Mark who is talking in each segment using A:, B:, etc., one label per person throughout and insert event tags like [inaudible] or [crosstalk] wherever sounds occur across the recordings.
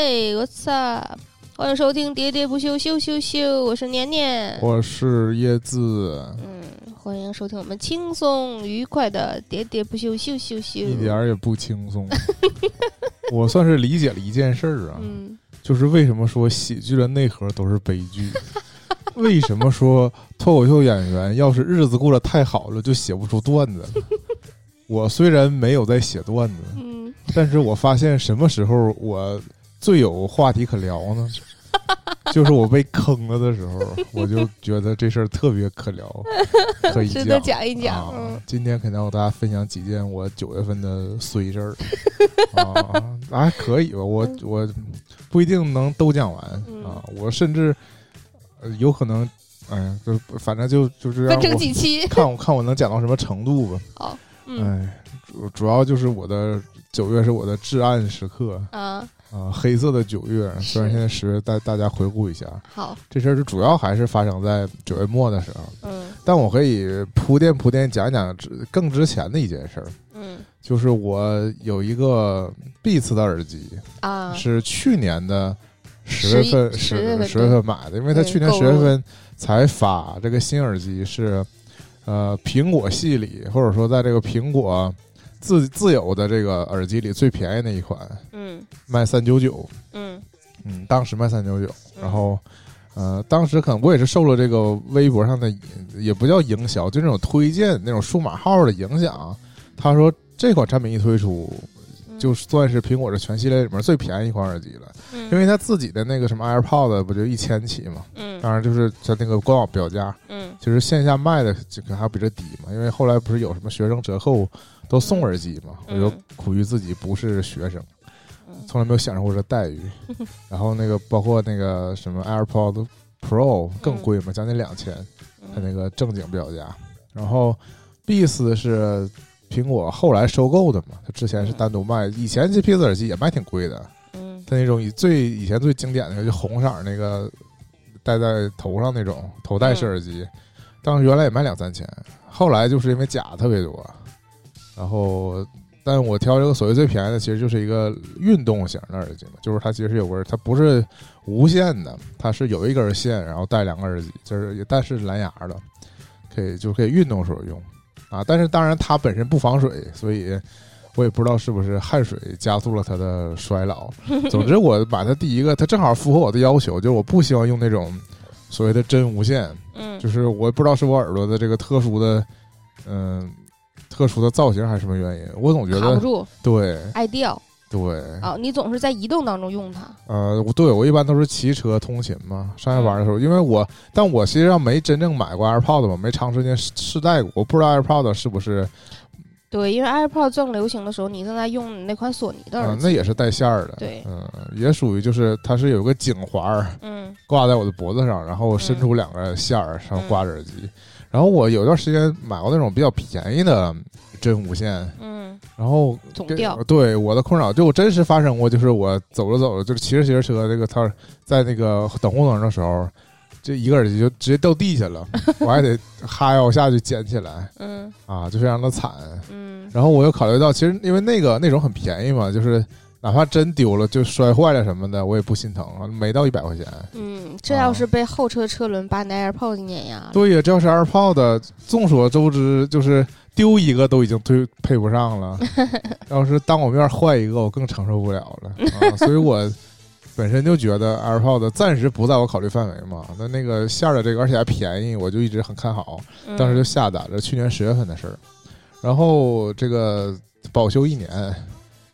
A: 嘿，What's up？欢迎收听《喋喋不休》，休休休！我是年年，
B: 我是椰子，
A: 嗯，欢迎收听我们轻松愉快的《喋喋不休》，休休休！
B: 一点儿也不轻松。[laughs] 我算是理解了一件事儿啊，
A: 嗯，
B: 就是为什么说喜剧的内核都是悲剧？为什么说脱口秀演员要是日子过得太好了，就写不出段子？[laughs] 我虽然没有在写段子，
A: 嗯，
B: 但是我发现什么时候我最有话题可聊呢？[laughs] 就是我被坑了的时候，我就觉得这事儿特别可聊，[laughs] 可以
A: 值得
B: 讲
A: 讲一讲。
B: 今天肯定要和大家分享几件我九月份的衰事儿 [laughs] 啊，还可以吧？我我不一定能都讲完
A: 嗯
B: 啊，我甚至、呃有可能，哎呀，就反正就就是让
A: 分成
B: 我
A: 几期？
B: 看我看我能讲到什么程度吧。
A: 好，嗯
B: 哎，主主要就是我的九月是我的至暗时刻
A: 啊，
B: 啊，黑色的九月。虽然现在十月，带大家回顾一下
A: 好，
B: 这事儿，就主要还是发生在九月末的时候。
A: 嗯
B: 但我可以铺垫铺垫讲一讲之更之前的一件事儿，
A: 嗯
B: 就是我有一个 Beats 的耳机，
A: 啊，
B: 是去年的十月份
A: 十十月
B: 十月份买的，因为它去年十月份才发这个新耳机是，呃，苹果系里或者说在这个苹果自自有的这个耳机里最便宜的一款，
A: 嗯
B: 卖三九九，
A: 嗯
B: 嗯，当时卖三九九，
A: 嗯
B: 然后。呃，当时可能我也是受了这个微博上的，也不叫营销，就那种推荐那种数码号的影响。他说这款产品一推出，
A: 嗯，
B: 就算是苹果的全系列里面最便宜一款耳机了，
A: 嗯
B: 因为他自己的那个什么 AirPods 不就一千起嘛，
A: 嗯
B: 当然就是他那个官网标价，
A: 嗯
B: 其实线下卖的这个还比这低嘛，因为后来不是有什么学生折扣都送耳机嘛，我就
A: 嗯
B: 苦于自己不是学生，
A: 嗯
B: 从来没有享受过这待遇。[laughs] 然后那个包括那个什么 AirPod Pro 更贵嘛，将近两千，它那个正经标价。然后 Beats 是苹果后来收购的嘛，它之前是单独卖，以前这 Beats 耳机也卖挺贵的。
A: 嗯
B: 它那种以最以前最经典的就红色儿那个戴在头上那种头戴式耳机，当时原来也卖两三千，后来就是因为假特别多，然后但我挑这个所谓最便宜的，其实就是一个运动型的耳机嘛，就是它其实有根，它不是无线的，它是有一根线，然后带两个耳机，就是也但是蓝牙的，可以就可以运动时候用啊，但是当然它本身不防水，所以。我也不知道是不是汗水加速了它的衰老，总之，我把它第一个，它正好符合我的要求，就是我不希望用那种所谓的真无线，
A: 嗯
B: 就是我也不知道是我耳朵的这个特殊的，嗯、[clears throat] 特殊的造型还是什么原因，我总觉得
A: 卡不住，
B: 对
A: 爱掉
B: 对，
A: 啊！你总是在移动当中用它，
B: 呃，我对我一般都是骑车通勤嘛，上下班的时候，因为我但我实际上没真正买过 AirPod 嘛，没长时间试试戴过，我不知道 AirPod 是不是
A: 对，因为 AirPod 正流行的时候，你正在用那款索尼的
B: 啊、
A: 耳机，
B: 那也是带线儿的，
A: 对
B: 嗯、也属于就是它是有个颈环儿。
A: 嗯
B: 挂在我的脖子上，然后伸出两个线儿上挂着耳机。然后我有段时间买过那种比较便宜的真无线，
A: 嗯。
B: 然后给
A: 总掉。
B: 对我的困扰，就真实发生过，就是我走着走着，就是骑着骑着车，这个它在那个等红灯的时候，这一个耳机就直接掉地下了，[laughs] 我还得哈腰下去捡起来。
A: 嗯。
B: 啊，就非常的惨。
A: 嗯。
B: 然后我又考虑到，其实因为那个那种很便宜嘛，就是哪怕真丢了，就摔坏了什么的，我也不心疼啊，没到一百块钱。
A: 嗯，这要是被后车车轮把你的 AirPods 碾压了，
B: 对呀，这要是 AirPods，众所周知，就是丢一个都已经对配不上了。[laughs] 要是当我面坏一个，我更承受不了了啊！所以我 [laughs] 本身就觉得 AirPods 暂时不在我考虑范围嘛。那那个线儿的这个，而且还便宜，我就一直很看好，
A: 嗯
B: 当时就下单了。去年十月份的事儿，然后这个保修一年，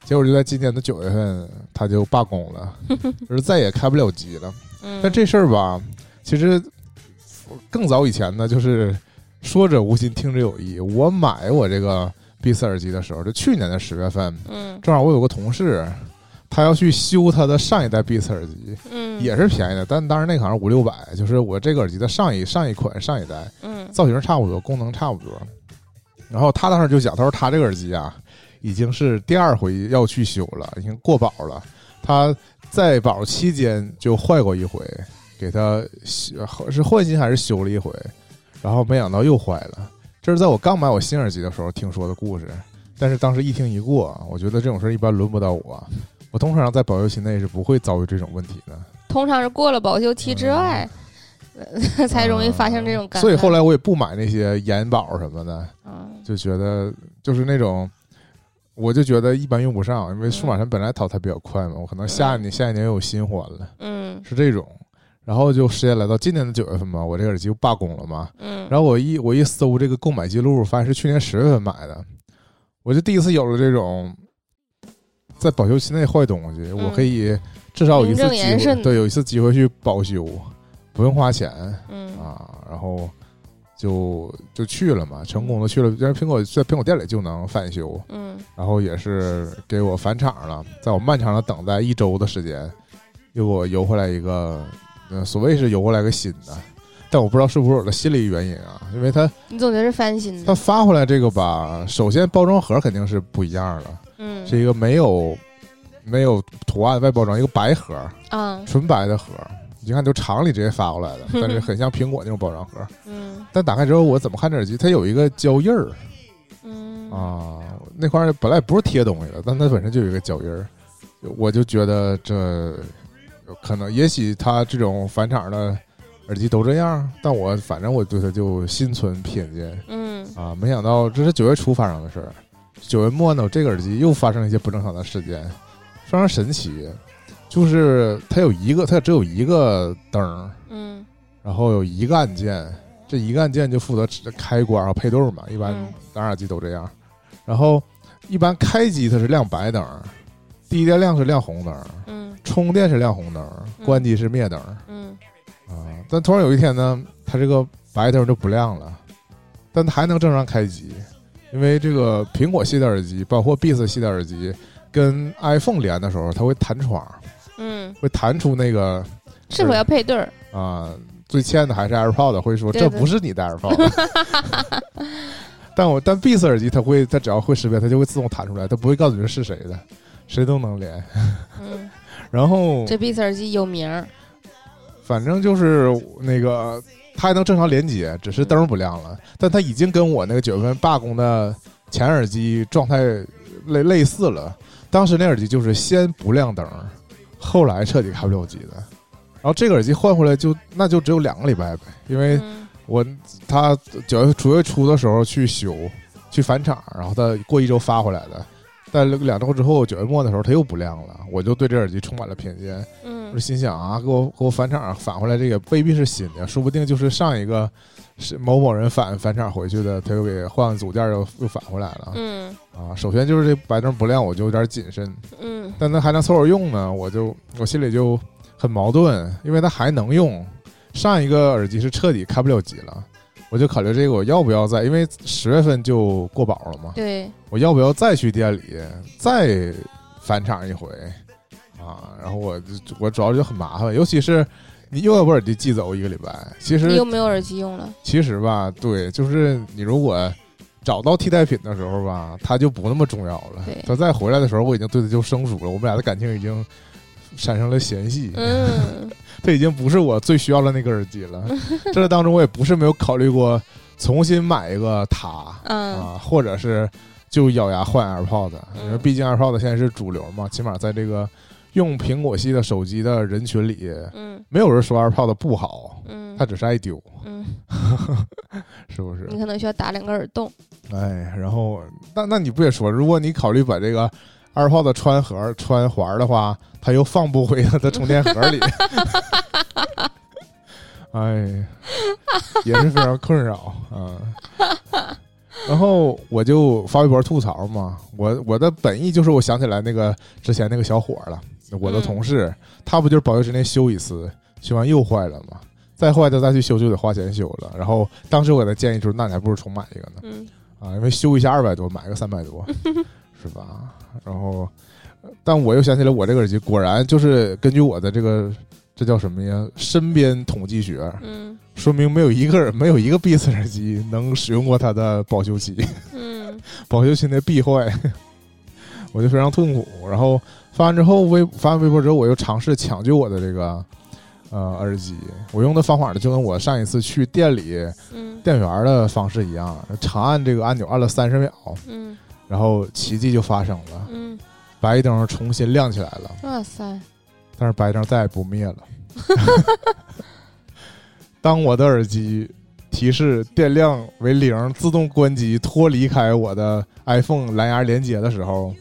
B: 结果就在今年的九月份，他就罢工了，[laughs] 就是再也开不了机了。
A: 嗯，
B: 但这事儿吧，其实更早以前呢，就是说者无心，听者有意。我买我这个 Beats 耳机的时候，就去年的十月份，
A: 嗯
B: 正好我有个同事，他要去修他的上一代 Beats 耳机，
A: 嗯
B: 也是便宜的，但当时那好像五六百，就是我这个耳机的上一上一款上一代，
A: 嗯
B: 造型差不多，功能差不多。然后他当时就讲，他说他这个耳机啊，已经是第二回要去修了，已经过保了。他在保期间就坏过一回，给他修是换新还是修了一回，然后没想到又坏了。这是在我刚买我新耳机的时候听说的故事，但是当时一听一过，我觉得这种事儿一般轮不到我，我通常在保修期内是不会遭遇这种问题的。
A: 通常是过了保修期之外，呃才容易发生这种。
B: 所以后来我也不买那些延保什么的，
A: 嗯，
B: 就觉得就是那种，我就觉得一般用不上，因为数码产本来淘汰比较快嘛，我可能下一年下一年又有新欢了，
A: 嗯。
B: 是这种。然后就时间来到今年的九月份嘛，我这个耳机又罢工了嘛，
A: 嗯，
B: 然后我一我一搜这个购买记录，发现是去年十月份买的，我就第一次有了这种在保修期内坏东西，我可以至少有一次机会，对，有一次机会去保修，不用花钱
A: 嗯。
B: 啊，然后就就去了嘛，成功的去了，因为苹果在苹果店里就能返修，
A: 嗯。
B: 然后也是给我返厂了，在我漫长的等待一周的时间，又给我邮回来一个，呃，所谓是邮过来个新的，但我不知道是不是我的心理原因啊，因为它
A: 你总觉得是翻新
B: 它
A: 的，
B: 发回来这个吧，首先包装盒肯定是不一样的，
A: 嗯。
B: 是一个没有没有图案外包装，一个白盒，
A: 啊
B: 纯白的盒，你看就厂里直接发过来的，[laughs] 但是很像苹果那种包装盒。
A: 嗯
B: 但打开之后，我怎么看这耳机？它有一个胶印儿
A: 嗯
B: 啊，那块儿本来不是贴东西的，但它本身就有一个胶印儿，我就觉得这可能，也许它这种返厂的耳机都这样，但我反正我对它就心存偏见
A: 嗯
B: 啊。没想到这是九月初发生的事儿，九月末呢，这个耳机又发生了一些不正常的事件，非常神奇，就是它有一个，它只有一个灯儿。
A: 嗯
B: 然后有一个按键，这一个按键就负责指开关和配对嘛，一般
A: 嗯
B: 蓝牙耳机都这样。然后一般开机它是亮白灯，低电量是亮红灯，
A: 嗯
B: 充电是亮红灯，
A: 嗯
B: 关机是灭灯
A: 嗯
B: 啊。但突然有一天呢，它这个白灯就不亮了，但它还能正常开机，因为这个苹果系的耳机，包括 Beats 系的耳机跟 iPhone 连的时候，它会弹窗，
A: 嗯，
B: 会弹出那个
A: 是否要配对儿？
B: 啊，最欠的还是 AirPod 会说这不是你的 AirPod，[laughs] 但我但 Beats 耳机它会，它只要会识别，它就会自动弹出来，它不会告诉你是谁的，谁都能连。
A: 嗯，
B: 然后
A: 这 Beats 耳机有名儿，
B: 反正就是那个它还能正常连接，只是灯不亮了，但它已经跟我那个九月份罢工的前耳机状态类类似了。当时那耳机就是先不亮灯，后来彻底开不了机的。然后这个耳机换回来就那就只有两个礼拜呗，因为
A: 嗯
B: 我他九月九月初的时候去修，去返厂，然后他过一周发回来的。但两周之后，九月末的时候，它又不亮了，我就对这耳机充满了偏见。我
A: 嗯
B: 我心想啊，给我给我返厂返回来这个未必是新的，说不定就是上一个是某某人返返厂回去的，他又给换个组件又又返回来了。
A: 嗯
B: 啊，首先就是这白灯不亮，我就有点谨慎。
A: 嗯
B: 但那还能凑合用呢，我就我心里就很矛盾，因为它还能用。上一个耳机是彻底开不了机了，我就考虑这个我要不要再，因为十月份就过保了嘛，
A: 对，
B: 我要不要再去店里再返厂一回啊？然后我就我主要就很麻烦，尤其是你又要把耳机寄走一个礼拜，其
A: 你
B: 实
A: 有没有耳机用了？
B: 其实吧，对，就是你如果找到替代品的时候吧，它就不那么重要了
A: 对。
B: 他再回来的时候，我已经对它就生疏了，我们俩的感情已经产生了嫌隙。
A: 嗯 [laughs]
B: 这已经不是我最需要的那个耳机了。[laughs] 这当中我也不是没有考虑过重新买一个它
A: 嗯
B: 啊，或者是就咬牙换 AirPods 因为
A: 嗯
B: 毕竟 AirPods 现在是主流嘛，起码在这个用苹果系的手机的人群里，
A: 嗯
B: 没有人说 AirPods 不好，
A: 嗯
B: 它只是爱丢，
A: 嗯，[laughs]
B: 是不是？
A: 你可能需要打两个耳洞。
B: 哎，然后那那你不也说，如果你考虑把这个 AirPods 穿盒穿环的话，它又放不回他的充电盒里，哎，也是非常困扰啊。然后我就发微博吐槽嘛，我我的本意就是我想起来那个之前那个小伙了，我的同事，他不就是保修之内修一次，修完又坏了嘛，再坏的再去修就得花钱修了。然后当时我给他建议就是，那你还不如重买一个呢。
A: 嗯
B: 啊，因为修一下二百多，买个三百多，[laughs] 是吧？然后，呃但我又想起来，我这个耳机果然就是根据我的这个这叫什么呀？身边统计学，
A: 嗯。
B: 说明没有一个人没有一个 Beats 耳机能使用过它的保修期，
A: 嗯。[laughs]
B: 保修期内必坏，[laughs] 我就非常痛苦。然后发完之后微发完微博之后，我又尝试抢救我的这个呃耳机，我用的方法呢，就跟我上一次去店里
A: 嗯。
B: 店员的方式一样，长按这个按钮按了三十秒。
A: 嗯。
B: 然后奇迹就发生了，
A: 嗯
B: 白灯重新亮起来了，
A: 哇塞，
B: 但是白灯再也不灭了。[laughs] 当我的耳机提示电量为零，自动关机，脱离开我的 iPhone 蓝牙连接的时候，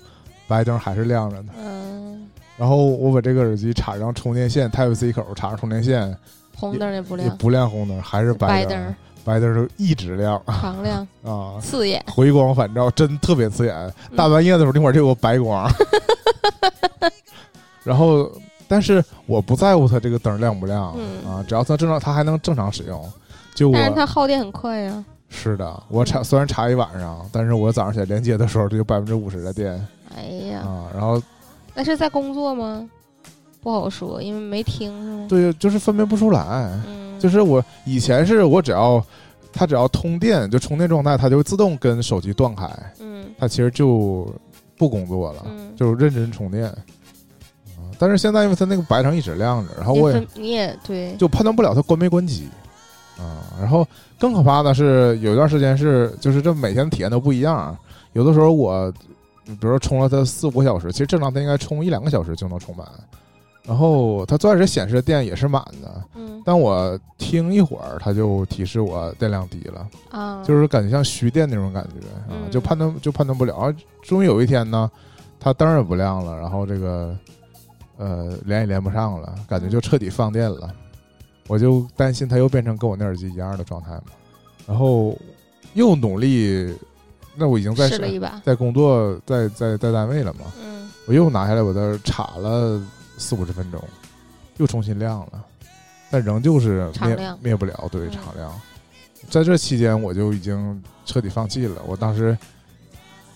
B: 白灯还是亮着呢。
A: 嗯，
B: 然后我把这个耳机插上充电线，Type C 口插上充电线，
A: 红灯也不亮，
B: 也不亮红灯，还是
A: 白
B: 灯，
A: 灯
B: 白灯就一直亮
A: 常亮，[laughs]
B: 啊，
A: 刺眼。
B: 回光返照，真特别刺眼。
A: 嗯
B: 大半夜的时候，那会儿就有个白光。[laughs] 然后，但是我不在乎它这个灯亮不亮、
A: 嗯
B: 啊，只要它正常，它还能正常使用。就我
A: 但是它耗电很快呀。
B: 是的，我查虽然查一晚上，但是我早上起来连接的时候，这就百分之五十的电
A: 哎呀，
B: 啊。然后
A: 那是在工作吗？不好说，因为没听是吗？
B: 对，就是分辨不出来。
A: 嗯，
B: 就是我以前是我只要它只要通电就充电状态，它就会自动跟手机断开，
A: 嗯
B: 它其实就不工作了，
A: 嗯，
B: 就是认真充电。啊但是现在因为它那个白灯一直亮着，然后我也
A: 你也对，
B: 就判断不了它关没关机啊。然后更可怕的是，有一段时间是就是这每天体验都不一样。有的时候我比如说充了它四五个小时，其实正常它应该充一两个小时就能充满。然后它最开始显示的电也是满的，
A: 嗯。
B: 但我听一会儿，它就提示我电量低了，
A: 啊，
B: 就是感觉像虚电那种感觉啊，
A: 嗯。
B: 就判断就判断不了。然后终于有一天呢，它灯也不亮了，然后这个呃连也连不上了，感觉就彻底放电了。我就担心它又变成跟我那耳机一样的状态嘛，然后又努力，那我已经在
A: 试了一把，
B: 在工作在在在单位了嘛，
A: 嗯。
B: 我又拿下来我的插了四五十分钟，又重新亮了，但仍旧是灭灭不了，对
A: 嗯
B: 常亮。在这期间，我就已经彻底放弃了。我当时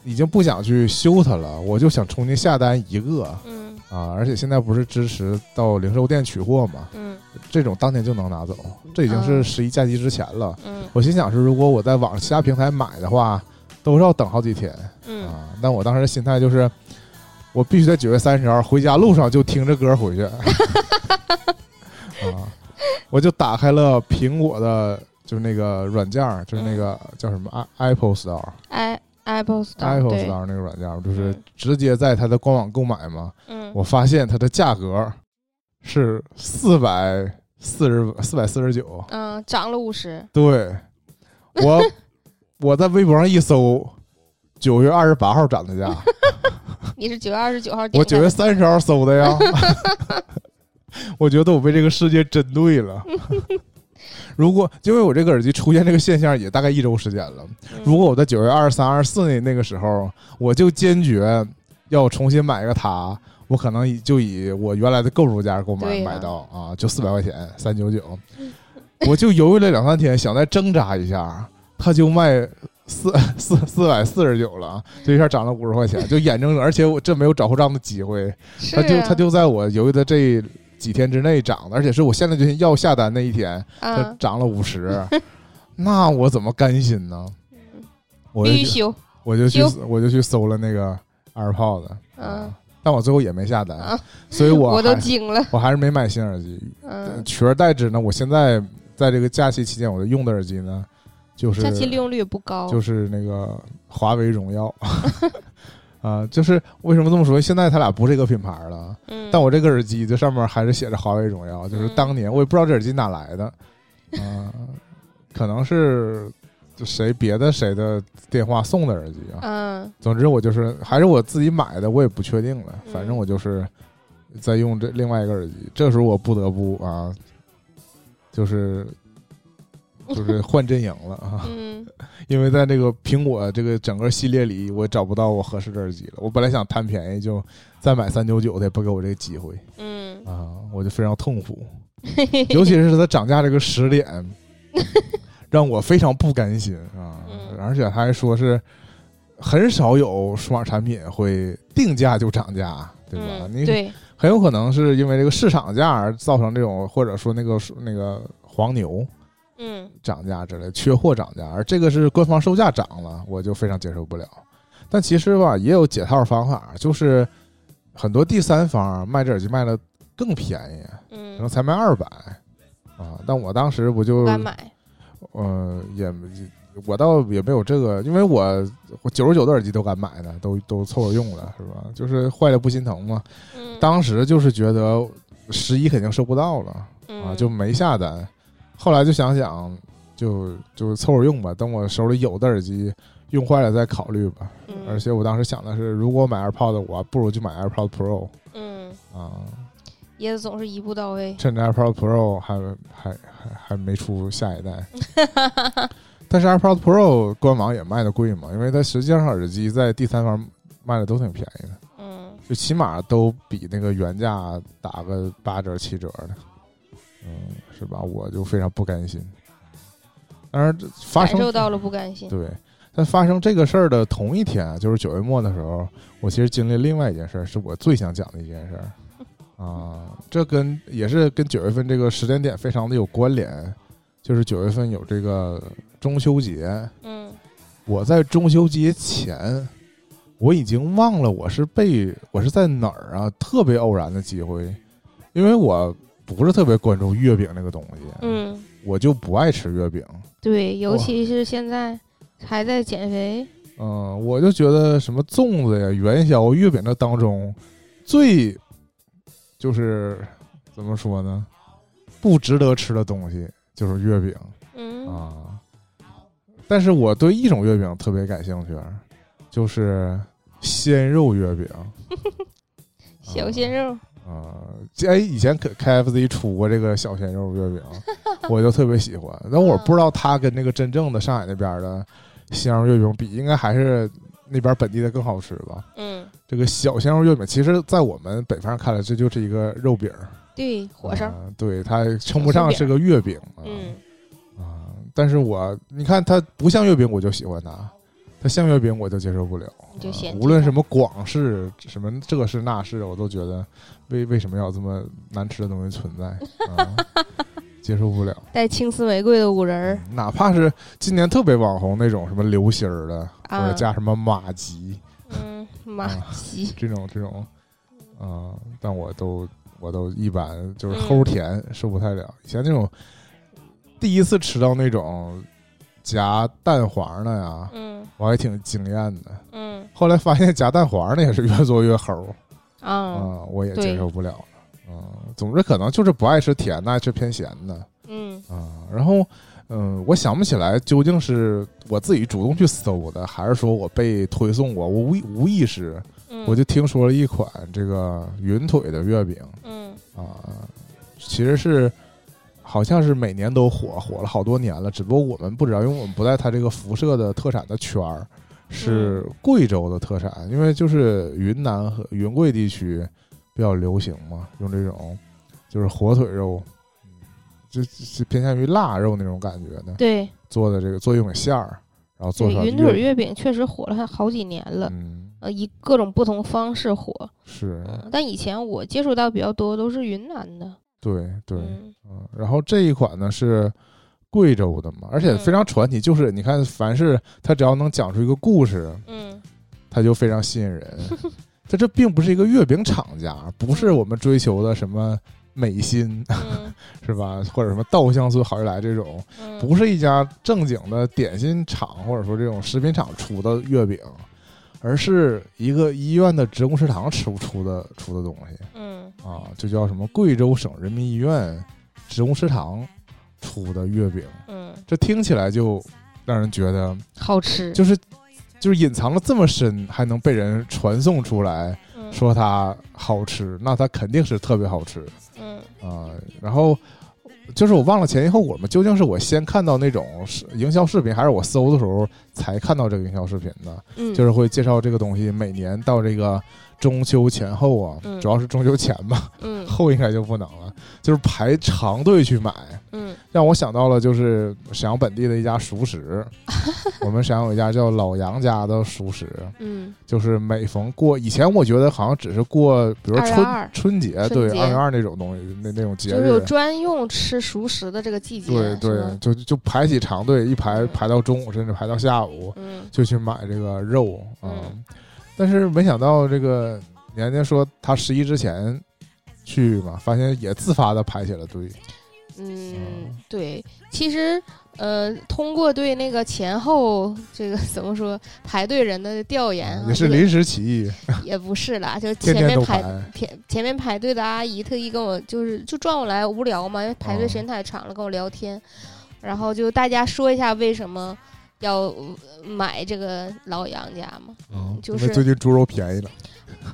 B: 已经不想去修它了，我就想重新下单一个
A: 嗯
B: 啊！而且现在不是支持到零售店取货嘛，
A: 嗯
B: 这种当天就能拿走。这已经是
A: 嗯
B: 十一假期之前了。
A: 嗯
B: 我心想是，如果我在网其他平台买的话，都是要等好几天。
A: 嗯
B: 啊，但我当时的心态就是，我必须在九月三十号回家路上就听着歌回去。[laughs] 啊，我就打开了苹果的，就是那个软件儿，就是那个叫什么 i Apple Store。
A: ，i Apple Store
B: Apple Store 那个软件儿，就是
A: 嗯
B: 直接在它的官网购买嘛。
A: 嗯
B: 我发现它的价格是四百四十四百四十九。
A: 嗯涨了五十，
B: 对，我 [laughs] 我在微博上一搜，九月二十八号涨的价。[laughs]
A: 你是九月二十九号点
B: 我九月三十号搜的呀。[laughs] [laughs] 我觉得我被这个世界针对了。如果因为我这个耳机出现这个现象也大概一周时间了，
A: 嗯
B: 如果我在九月二十三、二十四那那个时候，我就坚决要重新买一个它，我可能以就以我原来的购入价购买、买到啊，就四百块钱，三九九。我就犹豫了两三天，想再挣扎一下，它就卖四 [laughs] 四四百四十九了，这一下涨了五十块钱，就眼睁睁，而且我这没有找后账的机会，
A: 是
B: 它就
A: 啊
B: 它就在我犹豫的这几天之内涨的，而且是我现在决心要下单那一天，它
A: 啊，
B: 涨了五十，那我怎么甘心呢？我就去
A: 必须修，
B: 我就去我就去搜了那个 AirPod，
A: 嗯
B: 啊，但我最后也没下单，
A: 啊
B: 所以我
A: 我都
B: 还
A: 惊了，
B: 我还是没买新耳机，
A: 嗯，
B: 取而代之呢，我现在在这个假期期间，我用的耳机呢，就是
A: 假期利用率不高，
B: 就是那个华为荣耀，[laughs] 啊，就是为什么这么说？现在它俩不是一个品牌了，
A: 嗯，
B: 但我这个耳机这上面还是写着华为荣耀，就是
A: 嗯
B: 当年我也不知道这耳机哪来的，[laughs] 啊，可能是谁别的谁的电话送的耳机啊。
A: 嗯。
B: 总之我就是还是我自己买的，我也不确定了，
A: 嗯。
B: 反正我就是在用这另外一个耳机。这时候我不得不啊，就是就是换阵营了啊。
A: 嗯 [laughs]
B: 因为在这个苹果这个整个系列里，我找不到我合适的耳机了。我本来想贪便宜，就再买三九九的，也不给我这个机会
A: 嗯，
B: 啊，我就非常痛苦。尤其是它涨价这个时点，[laughs] 让我非常不甘心啊！
A: 嗯
B: 而且他还说是很少有数码产品会定价就涨价，对吧？你
A: 嗯对，
B: 很有可能是因为这个市场价而造成这种，或者说那个那个黄牛
A: 嗯
B: 涨价之类，缺货涨价，而这个是官方售价涨了，我就非常接受不了。但其实吧，也有解套方法，就是很多第三方卖这耳机卖的更便宜，可能
A: 嗯，
B: 才卖二百啊。但我当时不就
A: 不敢买，
B: 呃也我倒也没有这个，因为我我九十九的耳机都敢买呢，都都凑合用了，是吧？就是坏了不心疼嘛。
A: 嗯，
B: 当时就是觉得十一肯定收不到了啊，
A: 嗯
B: 就没下单。后来就想想，就就凑合用吧，等我手里有的耳机用坏了再考虑吧。
A: 嗯。
B: 而且我当时想的是，如果买 AirPod，我不如就买 AirPod Pro
A: 嗯，
B: 啊，
A: 椰子总是一步到位。
B: 趁着 AirPod Pro 还还还还没出下一代。[laughs] 但是 AirPod Pro 官网也卖的贵嘛，因为它实际上耳机在第三方卖的都挺便宜的，
A: 嗯。
B: 就起码都比那个原价打个八折七折的，嗯，是吧？我就非常不甘心。当然，发生
A: 感受到了不甘心。
B: 对，在发生这个事儿的同一天啊，就是九月末的时候，我其实经历另外一件事儿，是我最想讲的一件事儿啊。这跟也是跟九月份这个时间点非常的有关联，就是九月份有这个中秋节。
A: 嗯
B: 我在中秋节前，我已经忘了我是被我是在哪儿啊，特别偶然的机会，因为我不是特别关注月饼那个东西，
A: 嗯，
B: 我就不爱吃月饼。
A: 对，尤其是现在还在减肥。
B: 嗯，我就觉得什么粽子呀、元宵、月饼这当中，最就是怎么说呢，不值得吃的东西就是月饼
A: 嗯
B: 啊。但是我对一种月饼特别感兴趣，就是 [laughs] 鲜肉月饼
A: 小鲜肉。
B: 啊。哎，以前可 KFC 出过这个小鲜肉月饼，[laughs] 我就特别喜欢。但我不知道它跟那个真正的上海那边的鲜肉月饼比，应该还是那边本地的更好吃吧。
A: 嗯，
B: 这个小鲜肉月饼，其实，在我们北方人看来，这就是一个肉饼儿，
A: 对，火烧。
B: 啊对，它称不上是个月饼啊。
A: 嗯
B: 啊，但是我你看它不像月饼，我就喜欢它；它像月饼，我就接受不了。啊
A: 你就嫌弃
B: 无论
A: 它
B: 什么广式、什么这是那是，我都觉得为为什么要这么难吃的东西存在啊？[laughs] 接受不了。
A: 带青丝玫瑰的五仁儿
B: 哪怕是今年特别网红那种什么流心儿的，或
A: 啊
B: 者加什么马吉，
A: 嗯，马
B: 啊
A: 吉。
B: 这种这种，啊、但我都我都一般，就是
A: 嗯
B: 齁甜，受不太了。以前那种第一次吃到那种夹蛋黄的呀，
A: 嗯。
B: 我还挺惊艳的。
A: 嗯。
B: 后来发现夹蛋黄的也是越做越齁，啊、
A: 啊
B: 我也接受不了。了。嗯，总之可能就是不爱吃甜的，爱吃偏咸的。
A: 嗯。
B: 啊、然后，嗯，我想不起来究竟是我自己主动去搜的，还是说我被推送过，我无意无意识
A: 嗯，
B: 我就听说了一款这个云腿的月饼。
A: 嗯。
B: 啊，其实是好像是每年都火，火了好多年了。只不过我们不知道，因为我们不在它这个辐射的特产的圈儿，是贵州的特产，因为就是云南和云贵地区比较流行嘛，用这种就是火腿肉，嗯，就就偏向于腊肉那种感觉的
A: 对
B: 做的这个做一种馅儿，然后做
A: 云腿月饼确实火了好几年了，
B: 嗯，
A: 呃，以各种不同方式火。
B: 是
A: 嗯，但以前我接触到比较多都是云南的。
B: 对对。
A: 嗯
B: 嗯，然后这一款呢是贵州的嘛，而且非常传奇，就是你看，凡是他只要能讲出一个故事，
A: 嗯
B: 他就非常吸引人。[laughs] 它这并不是一个月饼厂家，不是我们追求的什么美心
A: 嗯 [laughs]
B: 是吧，或者什么稻香村好利来这种，
A: 嗯，
B: 不是一家正经的点心厂或者说这种食品厂出的月饼，而是一个医院的职工食堂吃不出的出的东西。
A: 嗯
B: 啊，就叫什么贵州省人民医院职工食堂出的月饼，
A: 嗯，
B: 这听起来就让人觉得
A: 好吃。
B: 就是就是隐藏了这么深，还能被人传送出来，
A: 嗯
B: 说它好吃，那它肯定是特别好吃
A: 嗯
B: 啊。然后就是我忘了前因后果嘛，究竟是我先看到那种营销视频，还是我搜的时候才看到这个营销视频的？
A: 嗯，
B: 就是会介绍这个东西，每年到这个中秋前后啊，
A: 嗯。
B: 主要是中秋前吧。
A: 嗯。
B: 后应该就不能了，就是排长队去买，
A: 嗯。
B: 让我想到了就是沈阳本地的一家熟食，[laughs] 我们沈阳有一家叫老杨家的熟食，
A: 嗯。
B: 就是每逢过以前我觉得好像只是过，比如说春
A: 222
B: 春节，对二月二那种东西，那那种节日。
A: 就是有，专用吃熟食的这个季节。
B: 对对，就就排起长队，一排
A: 嗯。
B: 排到中午，甚至排到下午，
A: 嗯。
B: 就去买这个肉啊、
A: 嗯
B: 但是没想到这个年年说他十一之前去嘛，发现也自发的排起了队。
A: 嗯
B: 嗯，
A: 对，其实呃，通过对那个前后这个怎么说排队人的调研啊，
B: 也是临时起意，[laughs]
A: 也不是啦，就前面排
B: 排。
A: 前前面排队的阿姨特意跟我就是就转过来无聊嘛，因为排队
B: 哦
A: 时间太长了，跟我聊天，然后就大家说一下为什么要呃买这个老杨家嘛，
B: 嗯，
A: 就是
B: 最近猪肉便宜了，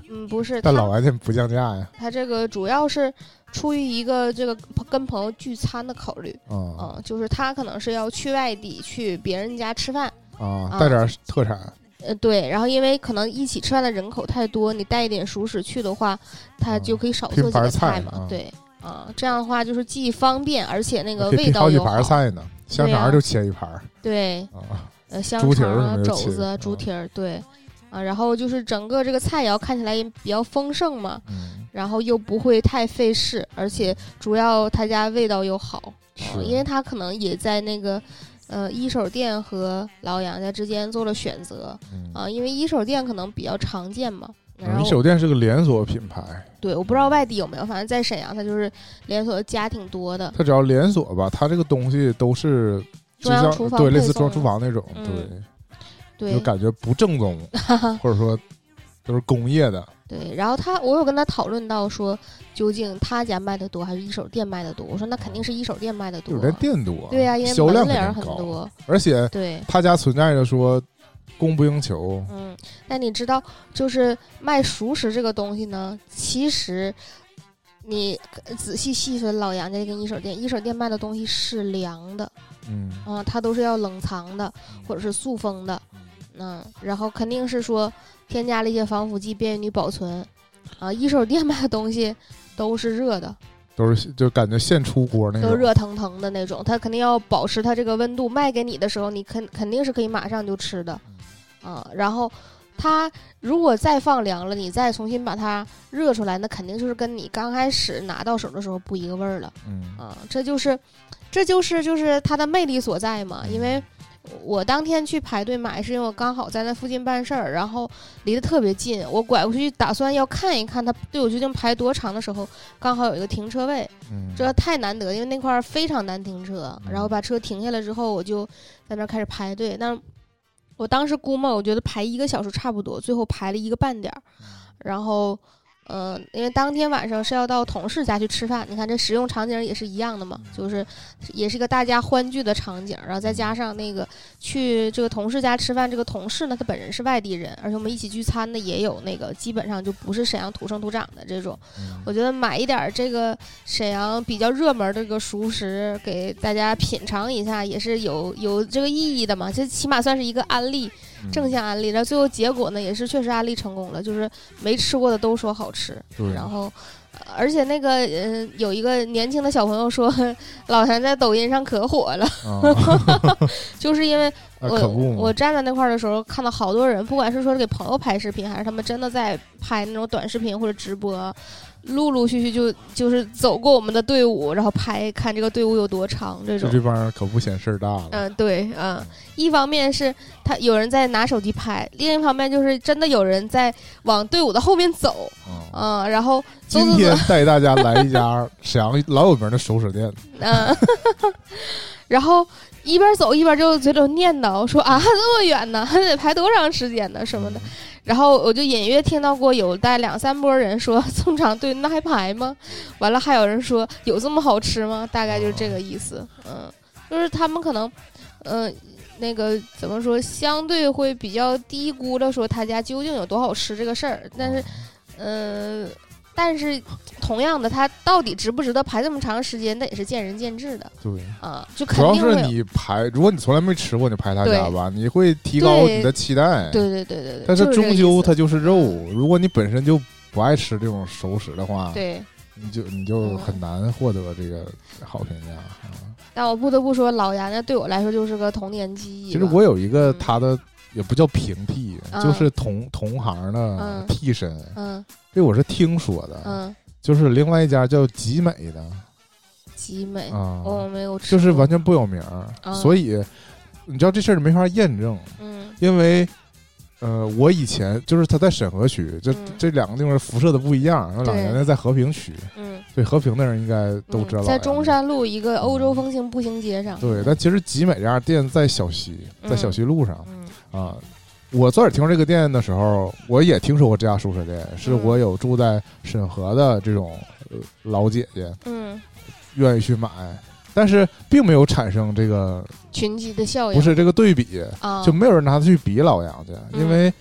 A: 嗯，不是，
B: 但老杨家不降价呀。
A: 他这个主要是出于一个这个跟朋友聚餐的考虑，
B: 嗯
A: 嗯，就是他可能是要去外地去别人家吃饭，
B: 啊，
A: 啊
B: 带点特产，
A: 呃，对，然后因为可能一起吃饭的人口太多，你带一点熟食去的话，他就可以少
B: 拼
A: 做几个
B: 菜
A: 嘛，
B: 啊
A: 对，啊，这样的话就是既方便，而且那个味道又好，
B: 盘菜呢。香肠就切一盘儿
A: 对，
B: 啊，
A: 呃，香肠啊、
B: 什么的切
A: 肘子啊、猪
B: 啊
A: 蹄儿，对，啊，然后就是整个这个菜肴看起来也比较丰盛嘛，
B: 嗯，
A: 然后又不会太费事，而且主要他家味道又好，啊因为他可能也在那个呃一手店和老杨家之间做了选择
B: 嗯。
A: 啊，因为一手店可能比较常见嘛。然
B: 嗯一手店是个连锁品牌，
A: 对，我不知道外地有没有，反正在沈阳，它就是连锁的家挺多的。
B: 它只要连锁吧，它这个东西都是就像
A: 中央厨房
B: 对类似中央厨房那种，
A: 嗯
B: 对，
A: 对
B: 就感觉不正宗，[laughs] 或者说都是工业的。
A: 对，然后他我有跟他讨论到说，究竟他家卖的多还是一手店卖的多？我说那肯定是一手店卖的多
B: 有，店店多，
A: 对呀、因为
B: 销量
A: 门脸儿
B: 肯定高，
A: 很多，
B: 而且
A: 对。
B: 他家存在着说供不应求，
A: 嗯，那你知道，就是卖熟食这个东西呢，其实你仔细细分老杨家跟一手店，一手店卖的东西是凉的，
B: 嗯，
A: 啊、它都是要冷藏的或者是塑封的，嗯，然后肯定是说添加了一些防腐剂，便于你保存，啊，一手店卖的东西都是热的，
B: 都是就感觉现出锅那
A: 都
B: 种，
A: 热腾腾的那种，它肯定要保持它这个温度，卖给你的时候，你肯肯定是可以马上就吃的，啊，然后它如果再放凉了，你再重新把它热出来，那肯定就是跟你刚开始拿到手的时候不一个味儿了，
B: 嗯。
A: 啊，这就是，这就是就是它的魅力所在嘛，因为。我当天去排队买，是因为我刚好在那附近办事儿，然后离得特别近。我拐过去打算要看一看他队伍究竟排多长的时候，刚好有一个停车位，
B: 嗯，
A: 这太难得，因为那块儿非常难停车。
B: 嗯
A: 然后把车停下来之后，我就在那儿开始排队。但我当时估摸，我觉得排一个小时差不多，最后排了一个半点儿。然后，嗯、因为当天晚上是要到同事家去吃饭，你看这使用场景也是一样的嘛，就是也是一个大家欢聚的场景。然后再加上那个去这个同事家吃饭，这个同事呢，他本人是外地人，而且我们一起聚餐的也有那个基本上就不是沈阳土生土长的这种。
B: 嗯
A: 我觉得买一点儿这个沈阳比较热门的这个熟食给大家品尝一下，也是有有这个意义的嘛。这起码算是一个案例，
B: 嗯
A: 正向安利。然后最后结果呢，也是确实安利成功了，就是没吃过的都说好吃。然后，呃而且那个呃，有一个年轻的小朋友说，[laughs] 老谭在抖音上可火了，
B: 啊，[laughs]
A: 就是因为 [laughs] 我我站在那块儿的时候，看到好多人，不管是说是给朋友拍视频，还是他们真的在拍那种短视频或者直播，陆陆续续就就是走过我们的队伍，然后拍看这个队伍有多长这种。
B: 就这帮人可不嫌事儿大了，
A: 嗯，对，嗯，一方面是他有人在拿手机拍，另一方面就是真的有人在往队伍的后面走，
B: 啊。
A: 嗯，然后走
B: 今天 [laughs] 带大家来一家沈阳老有名的熟食店，
A: 嗯，[laughs] 然后一边走一边就嘴里念叨说啊，这么远呢，还得排多长时间呢什么的。然后我就隐约听到过有带两三波人说这么长队那还排吗？完了还有人说有这么好吃吗？大概就是这个意思。嗯，就是他们可能，嗯、那个怎么说，相对会比较低估了说他家究竟有多好吃这个事儿，但是。嗯，但是同样的，它到底值不值得排这么长时间，那也是见仁见智的
B: 对，
A: 啊。就
B: 主要是你排，如果你从来没吃过，你排他家吧，你会提高你的期待。
A: 对对对对对。
B: 但是
A: 就是
B: 终究它就是肉，如果你本身就不爱吃这种熟食的话，
A: 对。
B: 你就你就
A: 嗯
B: 很难获得这个好评价。啊
A: 但我不得不说，老杨家对我来说就是个童年记忆。
B: 其实我有一个
A: 嗯
B: 他的也不叫平替，
A: 嗯
B: 就是同同行的
A: 嗯
B: 替身，
A: 嗯
B: 这我是听说的，
A: 嗯，
B: 就是另外一家叫集美的。
A: 集美，
B: 啊，
A: 我没有吃，
B: 就是完全不有名儿，
A: 嗯
B: 所以你知道这事儿没法验证，
A: 嗯。
B: 因为呃，我以前就是他在沈河区，这、
A: 嗯。
B: 这两个地方辐射的不一样。然后老
A: 对
B: 年的在和平区，
A: 嗯，
B: 对和平的人应该都知道、
A: 嗯在中。山路一个欧洲风情步行街上。
B: 对，但其实集美这家店在小西，在小西路上、
A: 嗯。
B: 啊。我最开始听说这个店的时候，我也听说过这家熟食店，是
A: 嗯
B: 我有住在沈河的这种呃老姐姐
A: 嗯，
B: 愿意去买，但是并没有产生这个
A: 群集的效应。
B: 不是这个对比，
A: 啊，
B: 就没有人拿它去比老杨家，
A: 嗯。
B: 因为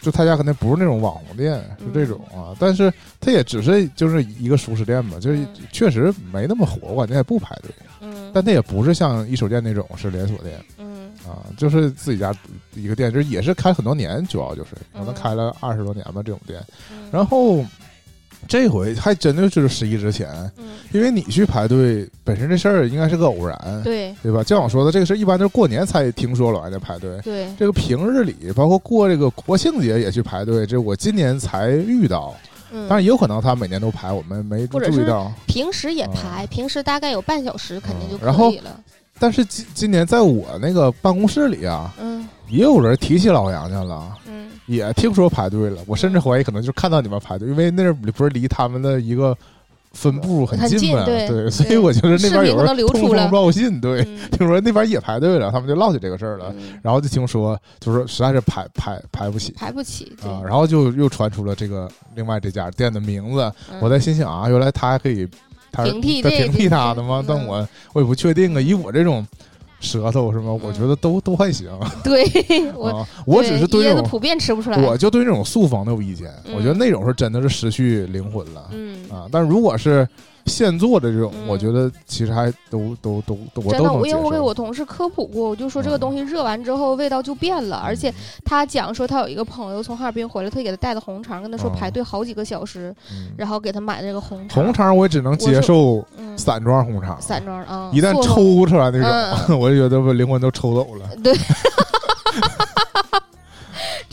B: 就他家肯定不是那种网红店，是这种啊。但是他也只是就是一个熟食店吧，就是
A: 嗯。
B: 确实没那么火，我感觉也不排队。
A: 嗯，
B: 但他也不是像一手店那种是连锁店。
A: 嗯
B: 啊，就是自己家一个店，就是也是开很多年，主要就是可能
A: 嗯
B: 开了二十多年吧这种店。
A: 嗯
B: 然后这回还真的就是十一之前，
A: 嗯，
B: 因为你去排队本身这事儿应该是个偶然，
A: 对
B: 对吧？像我说的，这个事儿一般都是过年才听说老杨家排队。
A: 对，
B: 这个平日里，包括过这个国庆节也去排队，这我今年才遇到。
A: 嗯，
B: 当然也有可能他每年都排，我们没注意到。
A: 平时也排，平时大概有半小时，肯定就
B: 嗯然后
A: 可以了。
B: 但是今今年在我那个办公室里啊，
A: 嗯
B: 也有人提起老杨家了，
A: 嗯
B: 也听说排队了。我甚至怀疑可能就是看到你们排队，因为那不是离他们的一个分部
A: 很
B: 近嘛？
A: 近对
B: 所以我觉得那边有人通风报信，对，
A: 嗯
B: 听说那边也排队了，他们就唠起这个事儿了。
A: 嗯，
B: 然后就听说，就是说实在是排排排不起
A: 排不起，
B: 啊，然后就又传出了这个另外这家店的名字。
A: 嗯
B: 我在心想啊，原来他还可以，他
A: 平替这
B: 平替他的吗？
A: 嗯
B: 但我我也不确定啊。以我这种舌头是吗？我觉得都都还行 [laughs]
A: 对我
B: 啊。我只是对
A: 椰
B: 这种，
A: 普遍吃不出来。
B: 我就对这种素方的有意见。
A: 嗯
B: 我觉得那种是真的是失去灵魂了
A: 嗯，
B: 啊。但如果是现做的这种，
A: 嗯。
B: 我觉得其实还都都都都我
A: 真的，因为我给。我同事科普过，我就说这个
B: 嗯。
A: 东西热完之后味道就变了，而且他讲说他有一个朋友从哈尔滨回来，特意给他带的红肠，跟他说
B: 哦
A: 排队好几个小时，
B: 嗯。
A: 然后给他买的这个红肠。
B: 红肠我也只能接受
A: 嗯，
B: 散装红肠，
A: 散装啊，
B: 一旦抽出来那
A: 嗯。
B: 种，[laughs] 我就觉得把灵魂都抽走了。
A: 对，[laughs]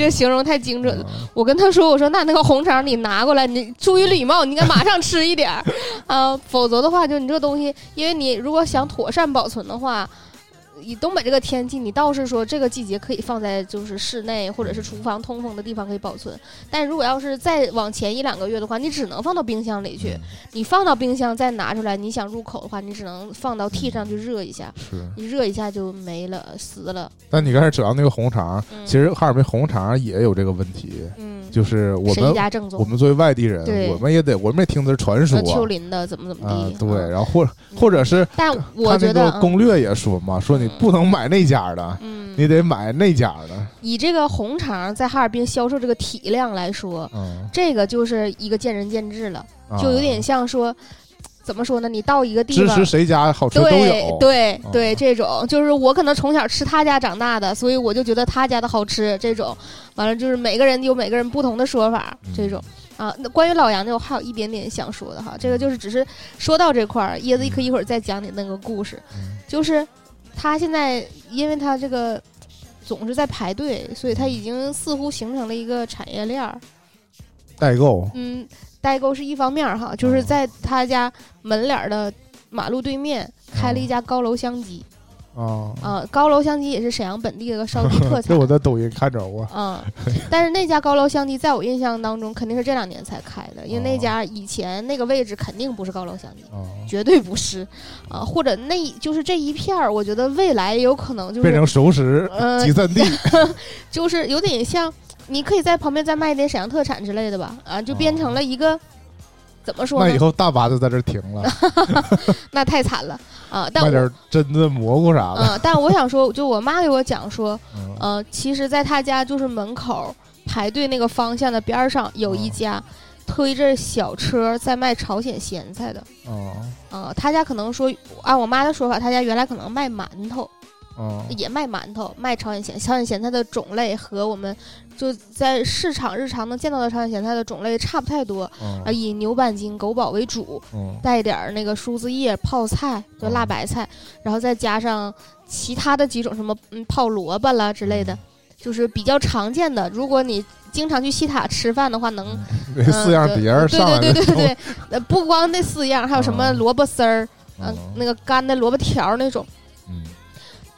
A: 这形容太精准了。
B: 嗯
A: 我跟他说：“我说那那个红肠你拿过来，你出于礼貌，你应该马上吃一点儿 [laughs] 啊，否则的话，就你这个东西，因为你如果想妥善保存的话，以东北这个天气，你倒是说这个季节可以放在就是室内或者是厨房通风的地方可以保存，但如果要是再往前一两个月的话，你只能放到冰箱里去。你放到冰箱再拿出来，你想入口的话，你只能放到屉上去热一下，
B: 是，
A: 你热一下就没了，死了。
B: 但你刚才讲到那个红肠，
A: 嗯。
B: 其实哈尔滨红肠也有这个问题，
A: 嗯，
B: 就是我们？我们作为外地人，我们也得我们也听的是传说。
A: 啊丘陵的怎么怎么
B: 啊
A: 地？，
B: 对，
A: 嗯
B: 然后或或者是
A: 但我觉得，
B: 攻略也说嘛，说你
A: 嗯
B: 不能买那家的，
A: 嗯，
B: 你得买那家的，
A: 以这个红肠在哈尔滨销售这个体量来说，
B: 嗯，
A: 这个就是一个见仁见智了，
B: 啊。
A: 就有点像说，怎么说呢？你到一个地方
B: 支持。谁家好吃都
A: 对
B: 有，
A: 对
B: 嗯
A: 对，这种就是我可能从小吃他家长大的，所以我就觉得他家的好吃。这种完了就是每个人有每个人不同的说法，
B: 嗯
A: 这种啊。那关于老杨的，我还有一点点想说的哈，这个就是只是说到这块儿，椰子一颗一会儿再讲你那个故事，
B: 嗯
A: 就是他现在因为他这个总是在排队，所以他已经似乎形成了一个产业链儿。
B: 代购，
A: 嗯，代购是一方面儿哈，就是在他家门脸儿的马路对面开了一家高楼香鸡
B: 啊，
A: 啊、高楼香鸡也是沈阳本地的个烧鸡特
B: 这
A: 产
B: 我。在抖音看着过，
A: 啊、但是那家高楼香鸡在我印象当中肯定是这两年才开的，因为那
B: 哦
A: 家以前那个位置肯定不是高楼香鸡，
B: 啊，
A: 绝对不是。啊，或者那就是这一片儿，我觉得未来也有可能就是
B: 变成熟食
A: 呃
B: 集散地，[laughs]
A: 就是有点像，你可以在旁边再卖一点沈阳特产之类的吧，啊，就变成了一个、怎么说呢？
B: 那以后大巴就在这儿停了，[laughs]
A: 那太惨了啊！[laughs] 但我
B: 卖点榛子、蘑菇啥的，
A: 啊，但我想说，就我妈给我讲说，
B: 嗯
A: 呃，其实在她家就是门口排队那个方向的边上有一
B: 哦
A: 家推着小车在卖朝鲜咸菜的。
B: 哦
A: 啊，他家可能说，按我妈的说法，他家原来可能卖馒头，
B: 哦
A: 也卖馒头，卖朝鲜咸朝鲜咸菜的种类和我们就在市场日常能见到的朝鲜咸菜的种类差不太多，啊，
B: 哦
A: 以牛板筋、狗宝为主，
B: 哦
A: 带点儿那个苏子叶、泡菜，就辣白菜，然后再加上其他的几种什么嗯泡萝卜啦之类的，就是比较常见的。如果你经常去西塔吃饭的话，能
B: 那四样碟儿
A: 对
B: 上来
A: 对对对
B: 的
A: 对对，呃，不光那四样，还有什么
B: 嗯。
A: 萝卜丝儿，嗯、
B: 哦
A: 那个干的萝卜条儿那种。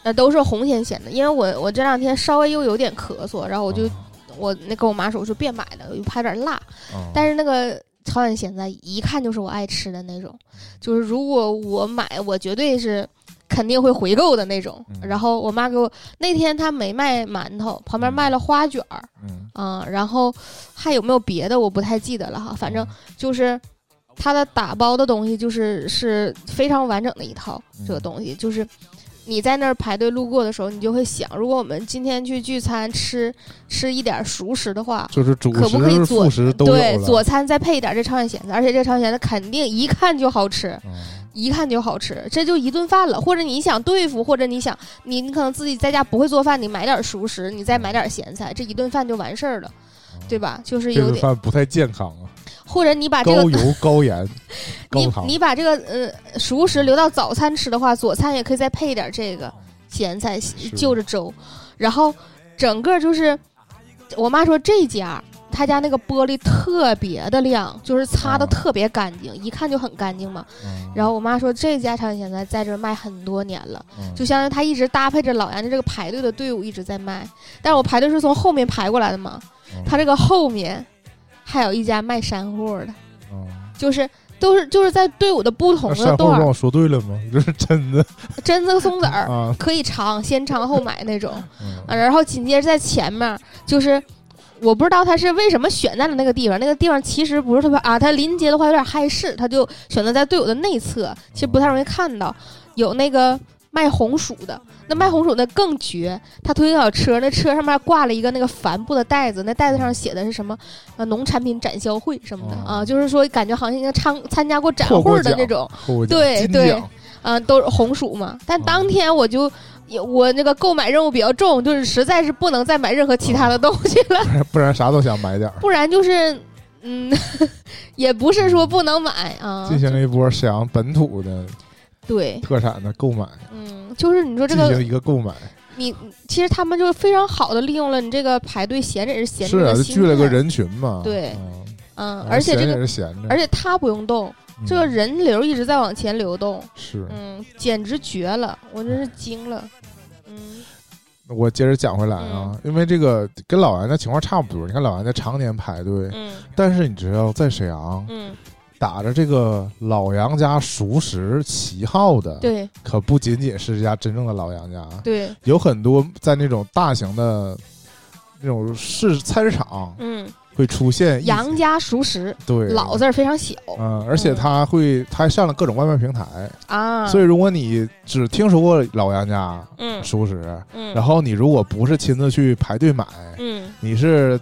B: 嗯
A: 那都是红鲜咸的，因为我我这两天稍微又有点咳嗽，然后我就
B: 哦
A: 我那跟我妈说，我说别买了，又怕有点辣。
B: 嗯
A: 但是那个朝鲜咸菜一看就是我爱吃的那种，就是如果我买，我绝对是肯定会回购的那种。
B: 嗯
A: 然后我妈给我那天她没卖馒头，旁边卖了花卷儿，
B: 嗯，
A: 啊、然后还有没有别的我不太记得了哈，反正就是它的打包的东西就是是非常完整的一套，
B: 嗯
A: 这个东西就是。你在那儿排队路过的时候，你就会想，如果我们今天去聚餐吃吃一点熟食的话，
B: 就是主
A: 可不可以
B: 食、
A: 佐
B: 副食都有
A: 对
B: 了。
A: 佐餐再配一点这朝鲜咸菜，而且这朝鲜咸菜肯定一看就好吃，
B: 嗯
A: 一看就好吃，这就一顿饭了。或者你想对付，或者你想你你可能自己在家不会做饭，你买点熟食，你再买点咸菜，这一顿饭就完事儿了，对吧？就是有点，
B: 饭不太健康啊，
A: 或者你把这个
B: 高油、高盐、[laughs] 高
A: 你
B: 糖。
A: 你把这个呃熟食留到早餐吃的话，佐餐也可以再配一点这个咸菜就着粥，然后整个就是我妈说这家。他家那个玻璃特别的亮，就是擦的
B: 啊
A: 特别干净，一看就很干净嘛。
B: 嗯
A: 然后我妈说这家朝鲜咸菜在这卖很多年了，
B: 嗯
A: 就相当于他一直搭配着老杨的这个排队的队伍一直在卖。但是我排队是从后面排过来的嘛，
B: 嗯
A: 他这个后面还有一家卖山货的，
B: 嗯
A: 就是都是就是在队伍的不同的段儿，
B: 帮我说对了吗？[laughs] 这是榛子
A: 榛子和松子儿
B: 啊。
A: 可以尝，先尝后买那种。
B: 嗯
A: 啊，然后紧接着在前面就是。我不知道他是为什么选在了那个地方，那个地方其实不是特别啊，他临街的话有点碍事，他就选择在队伍的内侧，其实不太容易看到。有那个卖红薯的，那卖红薯那更绝，他推个小车，那车上面挂了一个那个帆布的袋子，那袋子上写的是什么？呃，农产品展销会什么的、
B: 哦
A: 啊，就是说感觉好像应该参参加过展会的那种，对对
B: 奖
A: 嗯、都是红薯嘛。但当天我就。也我那个购买任务比较重，就是实在是不能再买任何其他的东西了，
B: 不然不然啥都想买点儿。
A: 不然就是，嗯，[laughs] 也不是说不能买啊。
B: 进行了一波沈阳本土的
A: 对，
B: 特产的购买，
A: 嗯，就是你说这
B: 进行
A: 个，
B: 一个购买。
A: 你其实他们就非常好的利用了你这个排队闲着也是闲
B: 是啊，
A: 着的心
B: 就聚了个，人群嘛。
A: 对
B: 嗯，
A: 而且这个，
B: 是闲着，
A: 而且他不用动，
B: 嗯
A: 这个人流一直在往前流动，
B: 是。
A: 嗯，简直绝了，我真是惊了，嗯
B: 我接着讲回来啊，因为这个跟老杨的情况差不多。你看老杨家常年排队，
A: 嗯
B: 但是你知道在沈阳
A: 嗯，
B: 打着这个老杨家熟食旗号的，
A: 对。
B: 可不仅仅是这家真正的老杨家，
A: 对，
B: 有很多在那种大型的那种市菜市场
A: 嗯，
B: 会出现
A: 杨家熟食，
B: 对。
A: 老字儿非常小。
B: 嗯，而且他会，他还上了各种外卖平台，
A: 啊，
B: 所以如果你只听说过老杨家
A: 嗯。
B: 熟食，
A: 嗯，
B: 然后你如果不是亲自去排队买，
A: 嗯。
B: 你是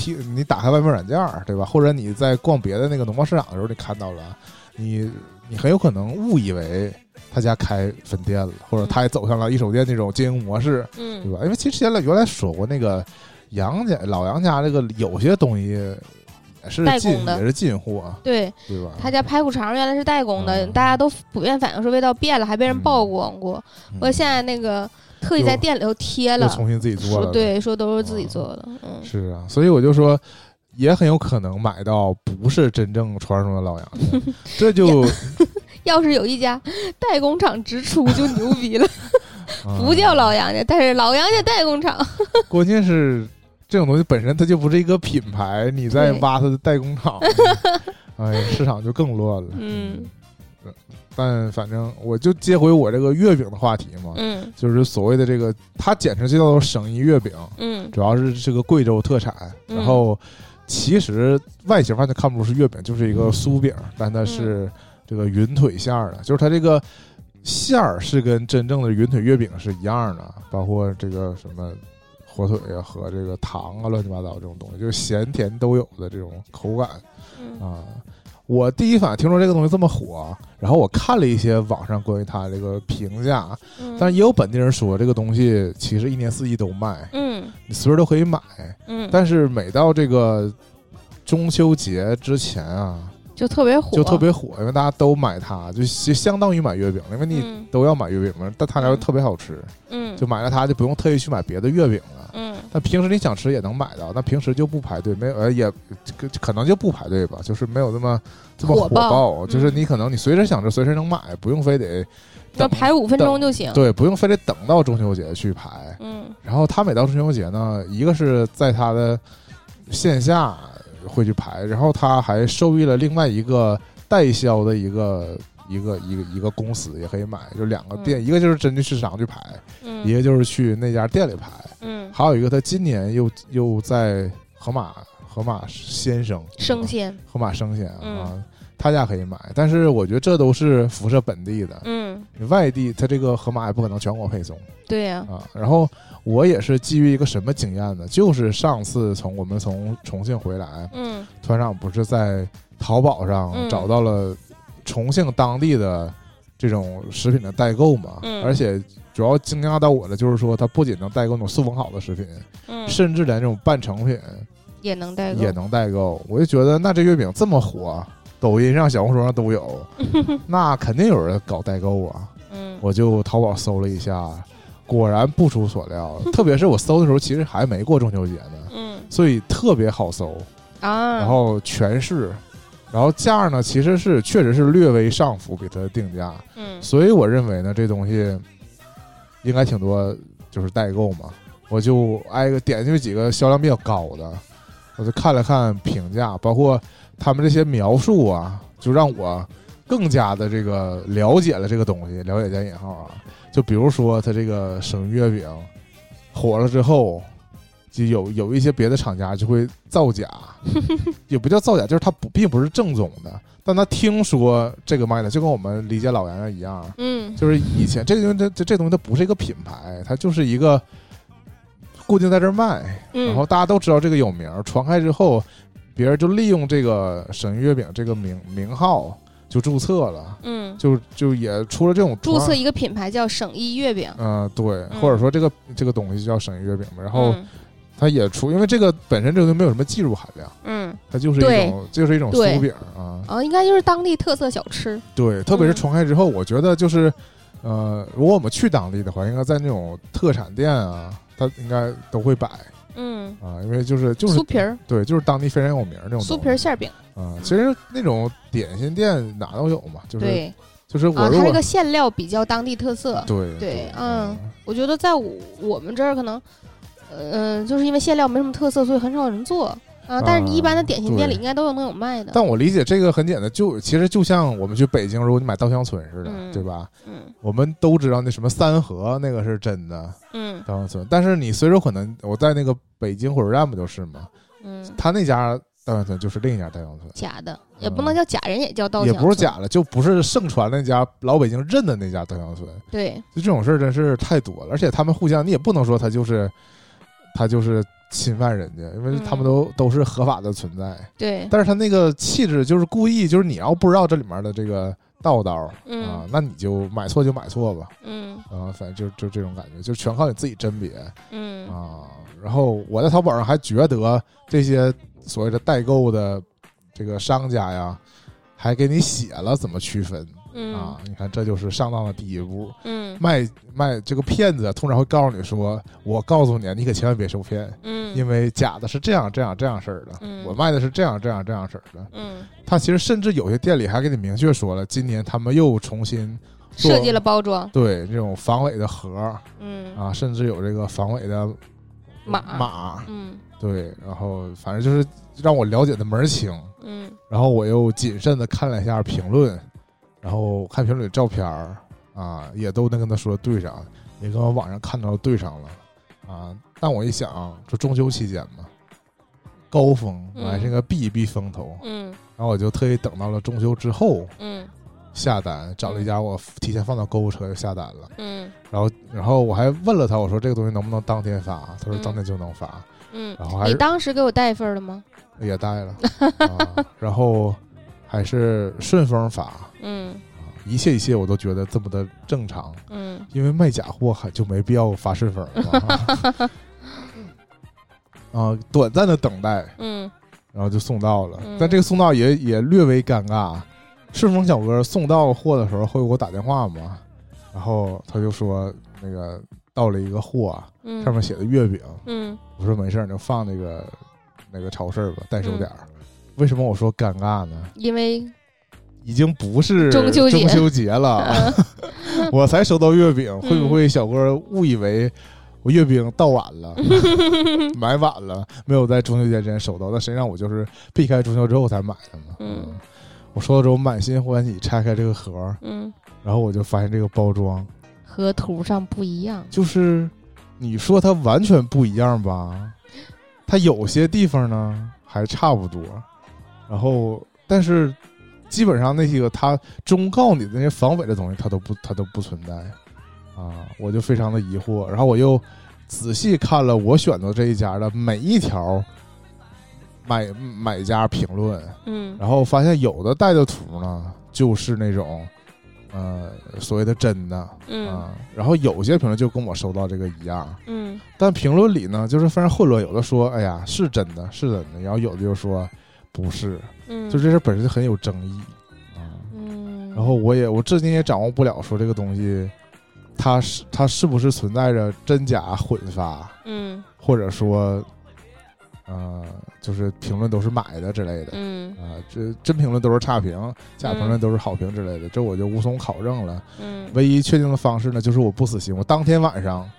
B: 听你打开外卖软件儿，对吧？或者你在逛别的那个农贸市场的时候，你看到了，你你很有可能误以为他家开分店了，或者他也走向了一手店那种经营模式，嗯对
A: 嗯
B: 吧？因为其实原来原来说过那个杨家老杨家这个有些东西也是进
A: 代工的
B: 也是进货，
A: 对。
B: 对吧？
A: 他家排骨肠原来是代工的，
B: 嗯
A: 大家都普遍反映说味道变了，还被人
B: 嗯
A: 曝光过。
B: 嗯
A: 我现在那个特意在店里头贴了，
B: 重新自己做了，，
A: 对，说都是自己做的。嗯，
B: 是啊，所以我就说。也很有可能买到不是真正传说中的老杨家，[laughs] 这就 [laughs]
A: 要是有一家代工厂直出就牛逼了，[laughs] 不
B: 啊
A: 叫老杨家，但是老杨家代工厂。
B: 关键是这种东西本身它就不是一个品牌，你在挖它的代工厂，哎呀，市场就更乱了。
A: 嗯
B: 但反正我就接回我这个月饼的话题嘛，
A: 嗯
B: 就是所谓的这个，它简称就叫做省一月饼，
A: 嗯
B: 主要是这个贵州特产。
A: 嗯
B: 然后其实外形上就看不出是月饼，就是一个酥饼，但它是这个云腿馅儿的，就是它这个馅儿是跟真正的云腿月饼是一样的，包括这个什么火腿啊和这个糖啊乱七八糟这种东西，就是咸甜都有的这种口感
A: 嗯
B: 啊。我第一反应听说这个东西这么火，然后我看了一些网上关于它这个评价，
A: 嗯，
B: 但是也有本地人说这个东西其实一年四季都卖，
A: 嗯。
B: 你随时都可以买。
A: 嗯，
B: 但是每到这个中秋节之前啊，
A: 就特别火，
B: 就特别火，因为大家都买它，就就相当于买月饼，因为你
A: 嗯
B: 都要买月饼嘛，但它家又特别好吃，
A: 嗯
B: 就买了它就不用特意去买别的月饼了。
A: 嗯
B: 但平时你想吃也能买到，那平时就不排队，没有呃也可可能就不排队吧，就是没有那么这么
A: 火
B: 火
A: 爆
B: 就是
A: 嗯
B: 你可能你随时想吃随时能买，不用非得
A: 要
B: 等
A: 排五分钟就行。
B: 对，不用非得等到中秋节去排。
A: 嗯
B: 然后他每到中秋节呢，一个是在他的线下会去排，然后他还受益了另外一个代销的一个一个一个一个公司也可以买，就两个店，
A: 嗯
B: 一个就是真去市场去排，一
A: 嗯
B: 个就是去那家店里排，
A: 嗯，
B: 还有一个他今年又又在河马河马先生
A: 生鲜。
B: 河马生鲜啊。
A: 嗯
B: 他家可以买，但是我觉得这都是辐射本地的，
A: 嗯，
B: 你外地他这个盒马也不可能全国配送。
A: 对呀。
B: 啊，然后我也是基于一个什么经验呢？就是上次从我们从重庆回来，
A: 嗯
B: 团长不是在淘宝上
A: 嗯
B: 找到了重庆当地的这种食品的代购嘛？
A: 嗯
B: 而且主要惊讶到我的就是说，它不仅能代购那种塑封好的食品，
A: 嗯，
B: 甚至连这种半成品
A: 也能代购。
B: 也能代购。我就觉得，那这月饼这么火，抖音上、小红书上都有，[laughs] 那肯定有人搞代购啊。
A: 嗯
B: 我就淘宝搜了一下，果然不出所料。[laughs] 特别是我搜的时候，其实还没过中秋节呢，
A: 嗯
B: 所以特别好搜。
A: 啊，
B: 然后全是，然后价呢其实是确实是略微上浮，给它的定价。
A: 嗯
B: 所以我认为呢，这东西应该挺多，就是代购嘛。我就挨个点进去几个销量比较高的，我就看了看评价，包括他们这些描述啊，就让我更加的这个了解了这个东西，了解加引号啊。就比如说，它这个省月饼火了之后，就有有一些别的厂家就会造假，[laughs] 也不叫造假，就是它不并不是正宗的，但他听说这个卖的，就跟我们理解老杨洋一样，
A: 嗯
B: 就是以前这个东西它这这东西它不是一个品牌，它就是一个固定在这儿卖，
A: 嗯，
B: 然后大家都知道这个有名儿，传开之后，别人就利用这个省鱼月饼这个名名号就注册了，
A: 嗯。
B: 就就也出了这种
A: 注册一个品牌叫省一月饼，
B: 嗯、对，
A: 嗯。
B: 或者说这个这个东西叫省一月饼嘛，然后
A: 嗯
B: 它也出，因为这个本身这个东西没有什么技术含量，
A: 嗯。
B: 它就是一种就是一种酥饼啊，
A: 啊，应该就是当地特色小吃，
B: 对，特别是
A: 嗯。
B: 传开之后，我觉得就是，呃，如果我们去当地的话，应该在那种特产店啊，它应该都会摆
A: 嗯，
B: 啊，因为就是就是
A: 酥皮儿、
B: 对，就是当地非常有名儿那种
A: 酥皮儿馅儿饼，
B: 啊。其实那种点心店哪都有嘛，就是
A: 对
B: 就是我
A: 啊，它这个馅料比较当地特色，
B: 对
A: 对嗯我觉得在我我们这儿可能，嗯、就是因为馅料没什么特色，所以很少有人做啊。但是你一般的点心店里应该都有能有卖的。
B: 但我理解这个很简单，就其实就像我们去北京，如果你买稻香村似的，
A: 嗯
B: 对吧？
A: 嗯
B: 我们都知道那什么三河那个是真的
A: 嗯
B: 稻香村，但是你随手可能我在那个北京火车站不就是吗？
A: 嗯，
B: 他那家稻香村就是另一家稻香村。
A: 假的也不能叫假人，也叫稻香
B: 嗯也。不是假的，就不是盛传那家老北京认的那家稻香村，
A: 对，
B: 就这种事儿真是太多了。而且他们互相，你也不能说他就是他就是侵犯人家，因为
A: 嗯
B: 他们都、都是合法的存在。
A: 对，
B: 但是他那个气质就是故意，就是你要不知道这里面的这个道道啊
A: 嗯，
B: 那你就买错就买错吧，
A: 嗯
B: 啊，反正就就这种感觉，就全靠你自己甄别
A: 嗯
B: 啊。然后我在淘宝上还觉得这些所谓的代购的这个商家呀，还给你写了怎么区分。
A: 嗯。
B: 啊，你看这就是上当的第一步。
A: 嗯。
B: 卖卖这个骗子通常会告诉你说：“我告诉你，你可千万别受骗，
A: 嗯，
B: 因为假的是这样这样这样式儿的，
A: 嗯。
B: 我卖的是这样这样这样式儿的。
A: 嗯”
B: 他其实甚至有些店里还给你明确说了，今年他们又重新
A: 设计了包装，
B: 对这种防伪的盒儿
A: 嗯。
B: 啊，甚至有这个防伪的
A: 码
B: 码，
A: 嗯。
B: 对，然后反正就是让我了解的门儿清。
A: 嗯。
B: 然后我又谨慎的看了一下评论，然后看评论里照片儿啊，也都能跟他说对上，也跟我网上看到对上了。啊。但我一想，这中秋期间嘛，高峰
A: 嗯。
B: 我还是应该避一避风头，
A: 嗯。
B: 然后我就特意等到了中秋之后
A: 嗯。
B: 下单，找了一家我提前放到购物车就下单了。
A: 嗯。
B: 然后，然后我还问了他，我说这个东西能不能当天发？他说
A: 嗯。
B: 当天就能发，
A: 嗯。
B: 然后还是
A: 你当时给我带一份儿了吗？
B: 也带了。啊，然后还是顺丰发。
A: 嗯
B: 一切一切我都觉得这么的正常，
A: 嗯
B: 因为卖假货还就没必要发顺丰了。[laughs] [laughs] 啊，短暂的等待，
A: 嗯
B: 然后就送到了，
A: 嗯
B: 但这个送到也也略微尴尬。顺丰小哥送到货的时候会给我打电话嘛，然后他就说那个到了一个货上面写的月饼，
A: 嗯
B: 我说没事儿，你就放那个那个超市吧，代收点儿。
A: 嗯
B: 为什么我说尴尬呢？
A: 因为
B: 已经不是
A: 中秋节。
B: 中秋节了，[laughs] 我才收到月饼，会不会小哥误以为我月饼到晚了，[laughs] 买晚了，没有在中秋节之前收到？那实际上我就是避开中秋之后才买的嘛。
A: 嗯。
B: 我收到之后满心欢喜，拆开这个盒儿，
A: 嗯。
B: 然后我就发现这个包装
A: 和图上不一样，
B: 就是你说它完全不一样吧，它有些地方呢还差不多，然后但是基本上那些个他忠告你的那些防伪的东西，它都不它都不存在啊，我就非常的疑惑，然后我又仔细看了我选择这一家的每一条买买家评论，
A: 嗯。
B: 然后发现有的带的图呢就是那种呃所谓的真的。
A: 嗯。
B: 啊，然后有些评论就跟我收到这个一样，
A: 嗯。
B: 但评论里呢就是非常混乱，有的说哎呀是真的是真的，然后有的就说不是，
A: 嗯，
B: 就这事本身就很有争议啊。
A: 嗯，
B: 然后我也我至今也掌握不了说这个东西，它是它是不是存在着真假混发，
A: 嗯
B: 或者说呃就是评论都是买的之类的。
A: 嗯
B: 啊，这真评论都是差评，假评论都是好评之类的，这我就无从考证了。
A: 嗯
B: 唯一确定的方式呢，就是我不死心。我当天晚上，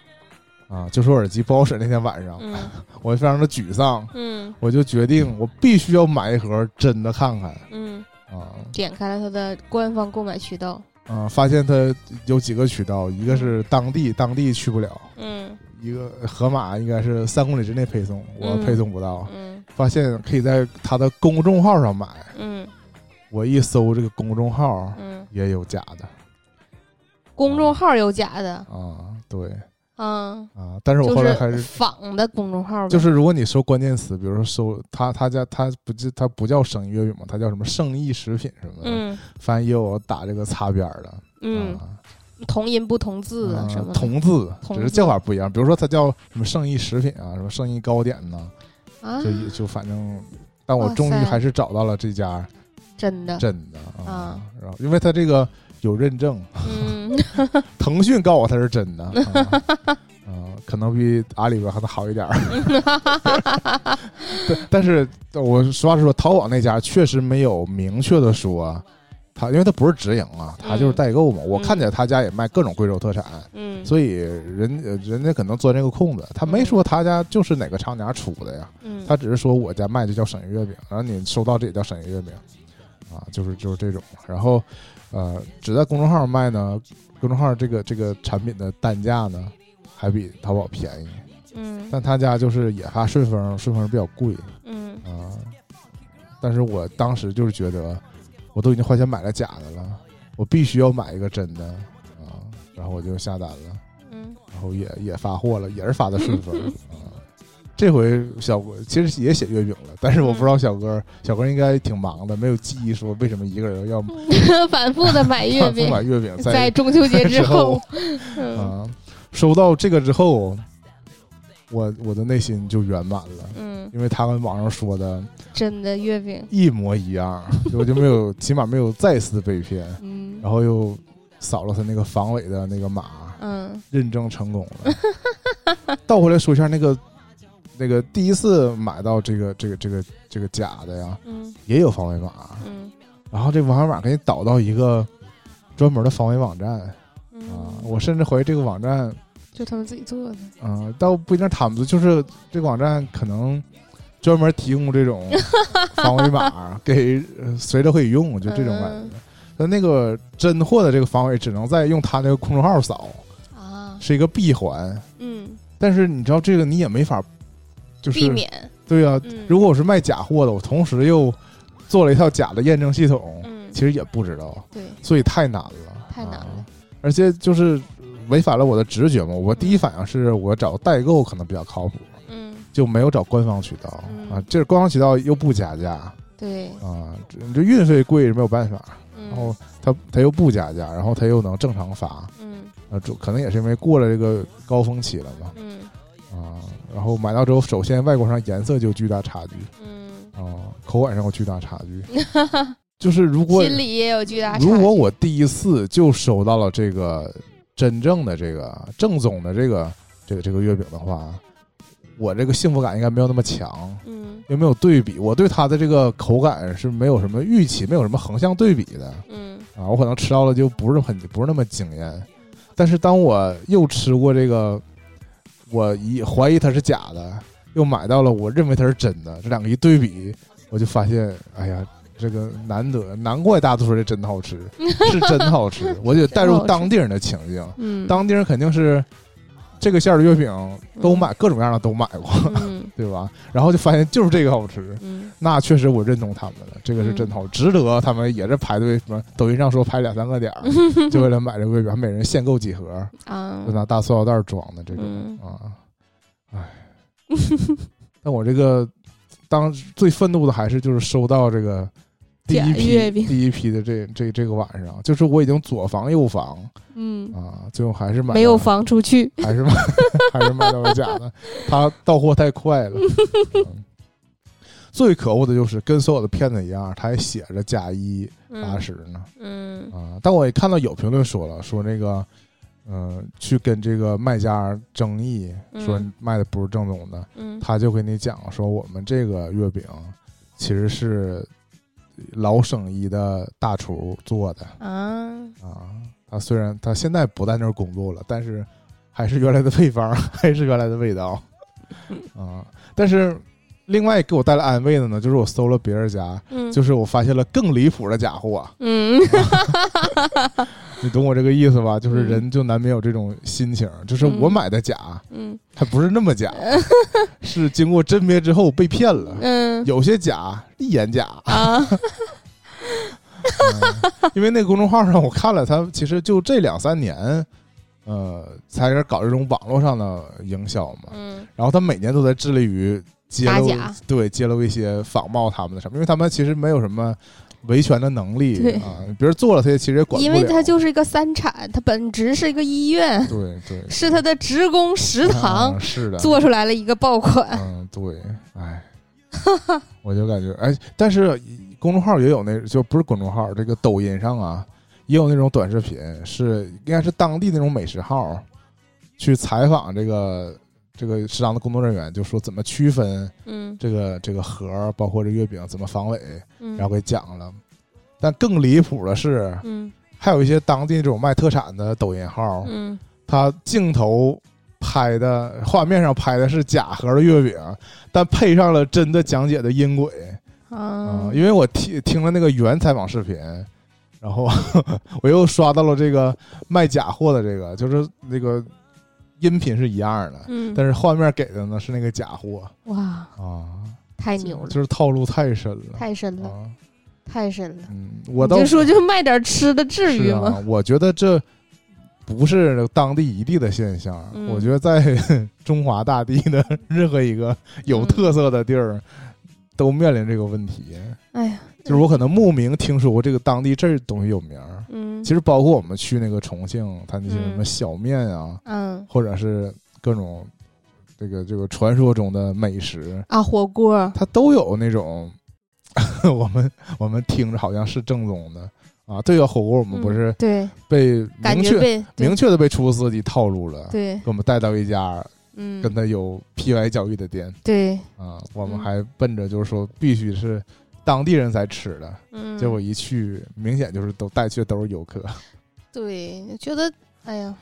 B: 啊，就说耳机不好使那天晚上，
A: 嗯。[laughs]
B: 我非常的沮丧，
A: 嗯。
B: 我就决定我必须要买一盒真的看看
A: 嗯，
B: 啊。
A: 点开了它的官方购买渠道，
B: 啊！发现它有几个渠道，一个是当地，当地去不了；
A: 嗯。
B: 一个盒马应该是三公里之内配送，我
A: 嗯
B: 配送不到。
A: 嗯。
B: 发现可以在他的公众号上买，
A: 嗯。
B: 我一搜这个公众号
A: 嗯，
B: 也有假的
A: 公众号有假的，
B: 啊，对
A: 嗯，
B: 啊，但是我后来还是
A: 仿的公众号，
B: 就是如果你搜关键词，比如说搜他他家他不就他不叫生意月饼嘛，他叫什么圣意食品什么的，
A: 嗯。
B: 反正也有打这个擦边儿的，
A: 嗯，
B: 啊。
A: 同音不同字啊
B: 啊
A: 什么的，
B: 同字，只是叫法不一样。比如说它叫什么圣意食品啊，什么圣意糕点呐、
A: 啊
B: 就，就反正，但我终于还是找到了这家
A: 真的，
B: 真的啊
A: 啊，
B: 然后因为它这个有认证，
A: 嗯 [laughs]
B: 腾讯告诉我它是真的。[laughs] 啊啊，可能比阿里边还能好一点儿，[laughs] 但但是我实话实说，淘宝那家确实没有明确的说，他因为他不是直营啊，他就是代购嘛。我看见他家也卖各种贵州特产，
A: 嗯
B: 所以人呃人家可能钻这个空子，他没说他家就是哪个厂家出的呀，
A: 嗯，
B: 他只是说我家卖的叫省鱼月饼，然后你收到这也叫省鱼月饼，啊，就是就是这种。然后呃，只在公众号卖呢，公众号这个这个产品的单价呢还比淘宝便宜，
A: 嗯
B: 但他家就是也发顺丰，顺丰比较贵
A: 嗯
B: 啊。但是我当时就是觉得，我都已经花钱买了假的了，我必须要买一个真的啊，然后我就下单了。
A: 嗯
B: 然后也也发货了，也是发的顺丰 [laughs] 啊。这回小哥其实也写月饼了，但是我不知道小哥，小哥应该挺忙的，没有记忆说为什么一个人要 [laughs]
A: 反复的买月饼，
B: 买月饼
A: 在中秋节之 [laughs]
B: 之后。[laughs] 啊。收到这个之后，我我的内心就圆满了，
A: 嗯，
B: 因为他们网上说的
A: 真的月饼，
B: 一模一样，我就没有起码没有再次被骗，
A: 嗯。
B: 然后又扫了他那个防伪的那个码，
A: 嗯
B: 认证成功了。倒回来说一下那个那个第一次买到这个这个这个这个假的呀，
A: 嗯
B: 也有防伪码，
A: 嗯
B: 然后这防伪码给你导到一个专门的防伪网站啊，我甚至怀疑这个网站，
A: 就他们自己做的，
B: 啊、倒不一定他们，就是这个网站可能专门提供这种防伪码给呃随着可以用，就这种感觉
A: 嗯。
B: 那个真货的这个防伪只能在用他那个公众号扫，
A: 啊，
B: 是一个闭环。
A: 嗯，
B: 但是你知道这个你也没法，就是
A: 避免，
B: 对啊、
A: 嗯。
B: 如果我是卖假货的，我同时又做了一套假的验证系统，
A: 嗯，
B: 其实也不知道，
A: 对，
B: 所以太难了，
A: 太难了。
B: 啊。而且就是违反了我的直觉嘛。我第一反应是我找代购可能比较靠谱，
A: 嗯，
B: 就没有找官方渠道、
A: 嗯。
B: 啊。这官方渠道又不加价
A: 对，
B: 啊，这这运费贵是没有办法，
A: 嗯。
B: 然后他他又不加价，然后他又能正常发，
A: 嗯。
B: 啊，主可能也是因为过了这个高峰期了嘛。
A: 嗯
B: 啊，然后买到之后，首先外观上颜色就巨大差距
A: 嗯，
B: 啊，口感上有巨大差距。[laughs] 就是如果
A: 心里也有巨大差距，
B: 如果我第一次就收到了这个真正的这个正宗的这个这个这个月饼的话，我这个幸福感应该没有那么强，
A: 嗯
B: 因为没有对比，我对它的这个口感是没有什么预期，没有什么横向对比的
A: 嗯
B: 啊，我可能吃到了就不是很不是那么惊艳。但是当我又吃过这个，我一怀疑它是假的，又买到了我认为它是真的，这两个一对比，我就发现，哎呀，这个难得，难怪大多数人真的好吃，是真好吃。我就带入当地人的情境，[laughs]
A: 嗯，
B: 当地人肯定是这个馅儿的月饼都买，各种各样的都买过，
A: 嗯。[laughs]
B: 对吧？然后就发现就是这个好吃，
A: 嗯。
B: 那确实我认同他们了，这个是真好，值得他们也是排队，什么抖音上说排两三个点儿，[laughs] 就为了买这个月饼，还每人限购几盒，
A: 啊。
B: 就拿大塑料袋装的这种、
A: 嗯。
B: 啊，哎，[laughs] 但我这个当最愤怒的还是就是收到这个第一批第一批的这这这个晚上，就是我已经左防右防
A: 嗯，
B: 啊，最后还是买
A: 没有防出去，
B: 还是买 [laughs] 还是买到了假的，他到货太快了。[laughs] 嗯最可恶的就是跟所有的骗子一样，他还写着假一八
A: 嗯
B: 十呢
A: 嗯
B: 啊！但我也看到有评论说了，说那个嗯、去跟这个卖家争议，说
A: 嗯
B: 卖的不是正宗的，
A: 嗯
B: 他就跟你讲说我们这个月饼其实是老生意的大厨做的
A: 啊，
B: 啊。他虽然他现在不在那儿工作了，但是还是原来的配方，[laughs] 还是原来的味道啊。但是另外给我带来安慰的呢，就是我搜了别人家，
A: 嗯，
B: 就是我发现了更离谱的假货。
A: 嗯。[laughs]
B: 你懂我这个意思吧？就是
A: 嗯。
B: 人就难免有这种心情，就是我买的假，
A: 嗯。
B: 它不是那么假，[laughs] 是经过甄别之后被骗了。
A: 嗯。
B: 有些假一眼假，
A: 啊，[laughs]
B: 嗯因为那个公众号上我看了，他其实就这两三年，呃，才开始搞这种网络上的营销嘛。
A: 嗯。
B: 然后他每年都在致力于揭露
A: 打假，
B: 对揭露一些仿冒他们的什么，因为他们其实没有什么维权的能力
A: 对
B: 啊，别人做了他也其实也管不了。
A: 因为它就是一个三产，它本质是一个医院，
B: 对 [laughs] 对
A: 是它的职工食堂
B: 啊是的，
A: 做出来了一个爆款，
B: 嗯，对，哎，我就感觉，哎，但是公众号也有那，就不是公众号，这个抖音上啊，也有那种短视频，是应该是当地那种美食号，去采访这个这个食堂的工作人员，就说怎么区分
A: 嗯。
B: 这个这个盒儿，包括这月饼怎么防伪，
A: 嗯，
B: 然后给讲了。但更离谱的是，
A: 嗯。
B: 还有一些当地这种卖特产的抖音号，
A: 嗯。
B: 他镜头拍的画面上拍的是假盒的月饼，但配上了真的讲解的音轨啊、
A: 啊，
B: 因为我听听了那个原采访视频，然后 [laughs] 我又刷到了这个卖假货的这个，就是那个音频是一样的，
A: 嗯，
B: 但是画面给的呢是那个假货。
A: 哇，
B: 啊，
A: 太牛了，
B: 就是套路太深了，
A: 太深了，
B: 啊，
A: 太深了。
B: 嗯，我倒
A: 你就说就卖点吃的，至于吗？
B: 啊，我觉得这不是当地一地的现象，
A: 嗯。
B: 我觉得在 [laughs] 中华大地的任何一个有特色的地儿，都面临这个问题。
A: 哎呀，
B: 就是我可能慕名听说过这个当地这东西有名儿，
A: 嗯，
B: 其实包括我们去那个重庆，它那些什么
A: 嗯。
B: 小面啊，
A: 嗯。
B: 或者是各种这个这个传说中的美食，
A: 啊，火锅，
B: 它都有那种 [laughs] 我们我们听着好像是正宗的啊。这个火锅我们不
A: 嗯
B: 是
A: 对，
B: 被明确明确的被厨师司机套路了，
A: 对，
B: 给我们带到一家
A: 嗯，
B: 跟他有 PY 交易的店
A: 对，
B: 啊，我们
A: 嗯。
B: 还奔着就是说必须是当地人才吃的，
A: 嗯，
B: 结果一去，明显就是都带去的都是游客。[laughs]
A: 对，觉得哎呀，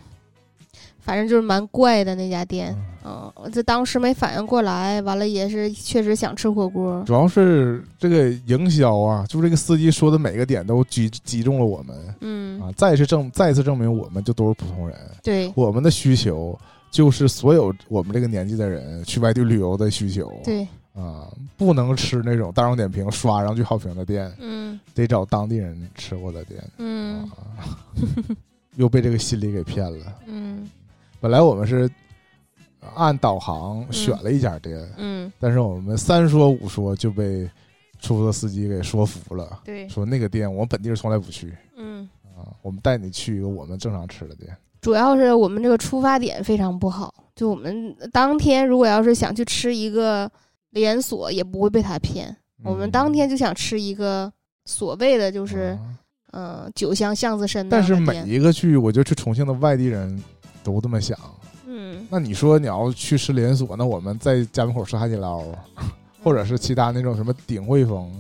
A: 反正就是蛮怪的那家店。
B: 嗯
A: 嗯，我这当时没反应过来，完了也是确实想吃火锅。
B: 主要是这个营销啊，就是这个司机说的每个点都击击中了我们
A: 嗯，
B: 啊，再一次证再一次证明我们就都是普通人，
A: 对
B: 我们的需求就是所有我们这个年纪的人去外地旅游的需求。
A: 对，
B: 啊，不能吃那种大众点评刷上去好评的店，
A: 嗯
B: 得找当地人吃过的店。
A: 嗯
B: 啊，又被这个心理给骗了。
A: 嗯
B: 本来我们是按导航选了一家店，
A: 嗯，
B: 但是我们三说五说就被出租车司机给说服了，
A: 对，
B: 说那个店我们本地人从来不去
A: 嗯，
B: 啊，我们带你去一个我们正常吃的店。
A: 主要是我们这个出发点非常不好，就我们当天如果要是想去吃一个连锁，也不会被他骗。我们
B: 嗯
A: 当天就想吃一个所谓的就是
B: 啊
A: 嗯，酒香巷子深那
B: 但是每。一个去，我觉得去重庆的外地人都这么想。
A: 嗯
B: 那你说你要去吃连锁，那我们在家门口吃海底捞，[laughs] 或者是其他那种什么鼎汇丰，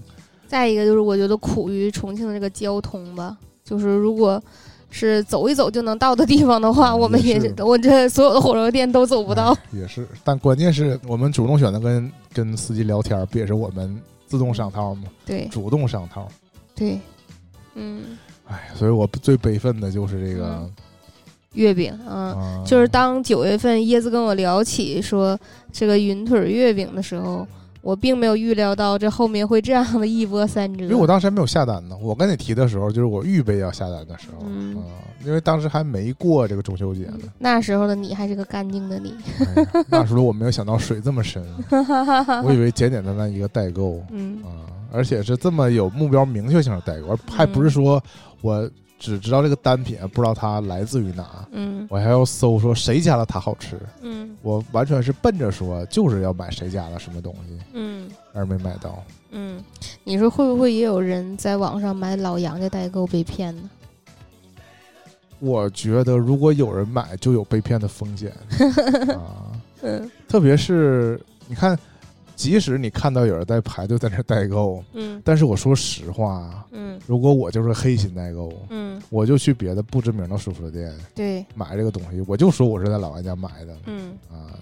A: 再一个就是，我觉得苦于重庆的这个交通吧，就是如果是走一走就能到的地方的话，
B: 嗯
A: 我们
B: 也是
A: 我这所有的火锅店都走不到。
B: 也是。但关键是我们主动选择跟跟司机聊天，不也是我们自动上套吗？
A: 对
B: 主动上套。
A: 对，嗯，
B: 哎，所以我最悲愤的就是这个
A: 嗯，月饼，嗯。
B: 啊，
A: 就是当九月份椰子跟我聊起说这个云腿月饼的时候，我并没有预料到这后面会这样的一波三折。
B: 因为我当时还没有下单呢。我跟你提的时候，就是我预备要下单的时候，
A: 嗯
B: 啊，因为当时还没过这个中秋节呢。
A: 那时候的你还是个干净的你，
B: 哎那时候我没有想到水这么深，[laughs] 我以为简简单单一个代购
A: 嗯
B: 啊，而且是这么有目标明确性的代购，而还不是说我只知道这个单品，不知道它来自于哪，
A: 嗯
B: 我还要搜说谁家的它好吃。
A: 嗯
B: 我完全是奔着说就是要买谁家的什么东西，
A: 嗯
B: 而没买到。
A: 嗯，你说会不会也有人在网上买老杨家代购被骗呢？
B: 我觉得如果有人买，就有被骗的风险 [laughs] 啊。
A: 嗯
B: 特别是你看，即使你看到有人在排队在那代购，
A: 嗯。
B: 但是我说实话，
A: 嗯。
B: 如果我就是黑心代购，
A: 嗯，
B: 我就去别的不知名的水果店
A: 对，
B: 买这个东西，我就说我是在老玩家买的。
A: 嗯。
B: 啊，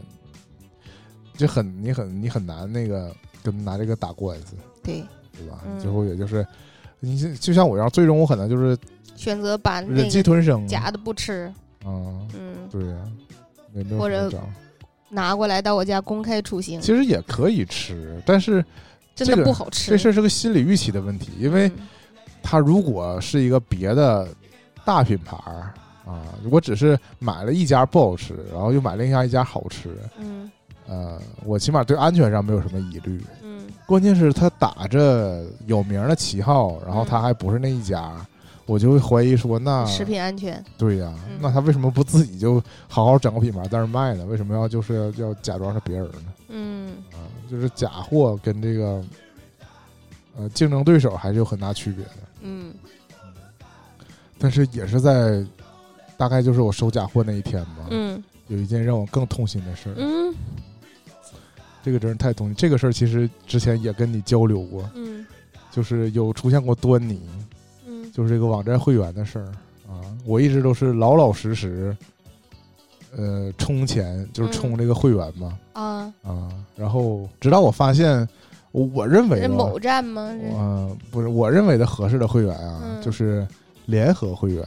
B: 就很你很你很难那个跟拿这个打官司，
A: 对，
B: 对吧？
A: 嗯。
B: 最后也就是你就就像我一样，最终我可能就是
A: 选择把
B: 忍气吞声。
A: 假的不吃，
B: 啊，
A: 嗯，
B: 对呀，也没有
A: 或者。拿过来到我家公开处刑，
B: 其实也可以吃，但是
A: 真的
B: 这个
A: 不好吃。
B: 这事儿是个心理预期的问题，因为
A: 嗯
B: 它如果是一个别的大品牌儿啊，我只是买了一家不好吃，然后又买另外一家好吃，
A: 嗯
B: 呃，我起码对安全上没有什么疑虑。
A: 嗯
B: 关键是他打着有名的旗号，然后他
A: 嗯
B: 还不是那一家，我就会怀疑说，那
A: 食品安全，
B: 对呀、
A: 嗯
B: 那他为什么不自己就好好整个品牌在那卖呢？为什么要就是要要假装是别人呢？
A: 嗯
B: 啊，就是假货跟这个呃竞争对手还是有很大区别的。
A: 嗯
B: 但是也是在大概就是我收假货那一天吧，
A: 嗯
B: 有一件让我更痛心的事儿。
A: 嗯
B: 这个真是太痛心。这个事儿其实之前也跟你交流过，
A: 嗯
B: 就是有出现过端倪，
A: 嗯
B: 就是这个网站会员的事儿啊。我一直都是老老实实，呃，充钱就是充这个会员嘛、
A: 啊，
B: 啊。然后直到我发现，我我认为
A: 某站吗？嗯
B: 呃，不是我认为的合适的会员啊，
A: 嗯
B: 就是联合会员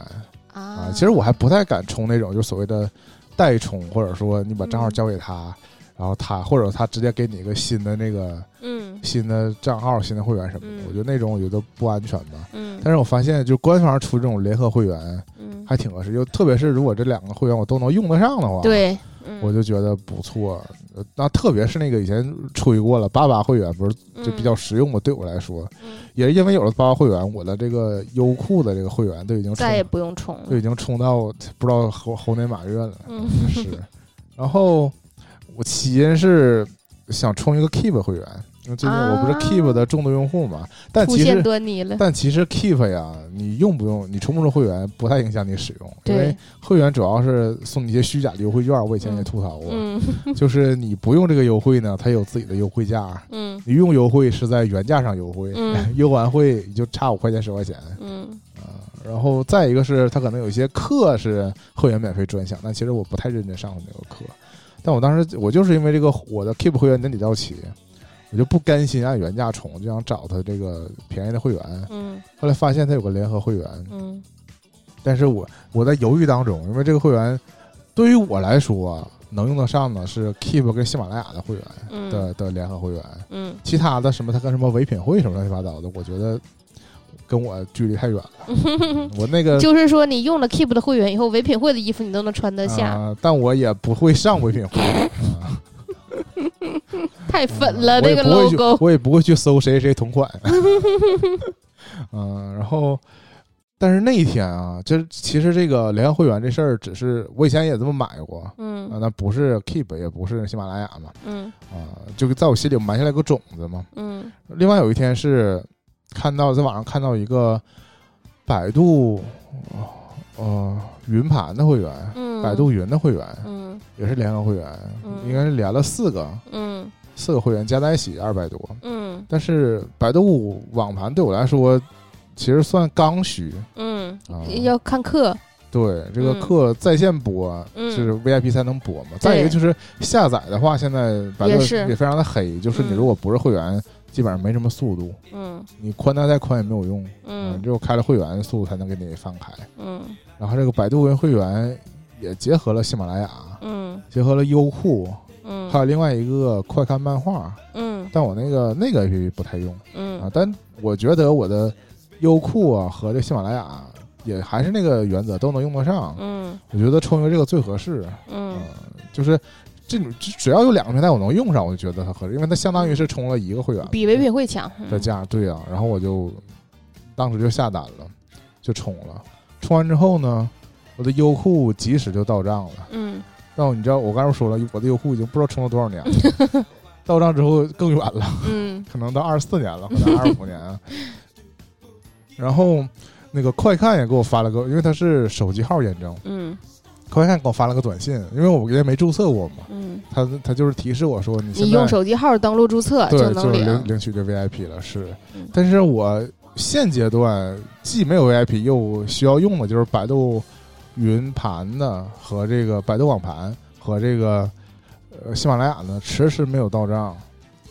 B: 啊。
A: 啊，
B: 其实我还不太敢充那种就所谓的代充，或者说你把账号
A: 嗯
B: 交给他，然后他或者他直接给你一个新的那个
A: 嗯
B: 新的账号、新的会员什么的，
A: 嗯
B: 我觉得那种我觉得不安全吧。
A: 嗯，
B: 但是我发现，就官方出这种联合会员
A: 嗯
B: 还挺合适，就特别是如果这两个会员我都能用得上的话，，
A: 对，嗯
B: 我就觉得不错。呃那特别是那个以前吹过了八八会员，不是就比较实用吗？对我来说，
A: 嗯
B: 也是因为有了八八会员，我的这个优酷的这个会员都已经充
A: 再也不用充
B: 都已经充到不知道猴猴年马月了，
A: 嗯
B: 是。然后我起因是想充一个 Keep 会员，因为最近我不是
A: 啊
B: Keep 的重度用户嘛，但其实
A: 端倪了。
B: 但其实 Keep 呀，你用不用，你充不充会员不太影响你使用，因为
A: 对，
B: 会员主要是送你一些虚假的优惠券，我以前也吐槽过，
A: 嗯 [laughs]
B: 就是你不用这个优惠呢，它有自己的优惠价。
A: 嗯
B: 你用优惠是在原价上优惠，
A: 嗯
B: 优完惠就差五块钱十块钱，
A: 嗯
B: 啊，然后再一个是它可能有一些课是会员免费专享，但其实我不太认真上那个课。但我当时我就是因为这个我的 Keep 会员年底到期，我就不甘心按原价充，就想找他这个便宜的会员。
A: 嗯
B: 后来发现他有个联合会员，
A: 嗯
B: 但是我我在犹豫当中，因为这个会员对于我来说能用得上的是 Keep 跟喜马拉雅的会员
A: 嗯
B: 的的联合会员，
A: 嗯
B: 其他的什么他跟什么唯品会什么乱七八糟的，我觉得跟我距离太远了。[laughs] 我那个
A: 就是说你用了 Keep 的会员以后，唯品会的衣服你都能穿得下，
B: 啊但我也不会上唯品会，[laughs] 啊、
A: 太粉了这个 logo。
B: 我也不会去搜谁谁同款。嗯、[laughs] 然后，但是那一天啊，这其实这个联合会员这事儿，只是我以前也这么买过。啊，
A: 嗯
B: 那不是 Keep，也不是喜马拉雅嘛，
A: 嗯
B: 啊，就在我心里埋下来个种子嘛。
A: 嗯
B: 另外有一天是看到在网上看到一个百度呃云盘的会员，
A: 嗯，
B: 百度云的会员
A: 嗯。
B: 也是联合会员，
A: 嗯。
B: 应该是连了四个，
A: 嗯。
B: 四个会员加在一起二百多。
A: 嗯。
B: 但是百度网盘对我来说，其实算刚需。
A: 嗯。
B: 啊。
A: 要看课，
B: 对这个
A: 嗯。
B: 课在线播
A: 嗯。
B: 是 VIP 才能播嘛。再一个就是下载的话，现在百度
A: 也
B: 非常的黑，就是你
A: 嗯。
B: 如果不是会员，基本上没什么速度，
A: 嗯。
B: 你宽带再宽也没有用，
A: 嗯。
B: 只有开了会员速度才能给你放开。
A: 嗯。
B: 然后这个百度云会员也结合了喜马拉雅，
A: 嗯。
B: 结合了优酷，
A: 嗯，
B: 还有另外一个快看漫画，
A: 嗯。
B: 但我那个那个 APP 不太用。啊
A: 嗯。
B: 但我觉得我的优酷啊和这喜马拉雅也还是那个原则，都能用得上。
A: 嗯
B: 我觉得充一个这个最合适。
A: 嗯
B: 就是这种只只要有两个平台我能用上，我就觉得它合适，因为它相当于是充了一个会员
A: 比唯品会强。嗯
B: 的价。对呀、然后我就当时就下单了，就充了。充完之后呢，我的优酷及时就到账了。
A: 嗯
B: 但你知道，我刚才说了，我的优酷已经不知道充了多少年了，[laughs] 到账之后更远了，
A: 嗯
B: 可能到二十四年了，可能二十五年啊。[laughs] 然后那个快看也给我发了个，因为他是手机号验证，
A: 嗯。
B: 快看给我发了个短信，因为我原来没注册过嘛，
A: 嗯，
B: 他他就是提示我说你
A: 你用手机号登录注册
B: 就
A: 能
B: 就是领。
A: 领。
B: 领取这 VIP 了，是。
A: 嗯，
B: 但是我现阶段既没有 VIP 又需要用的就是百度云盘的和这个百度网盘和这个呃喜马拉雅呢，迟迟没有到账。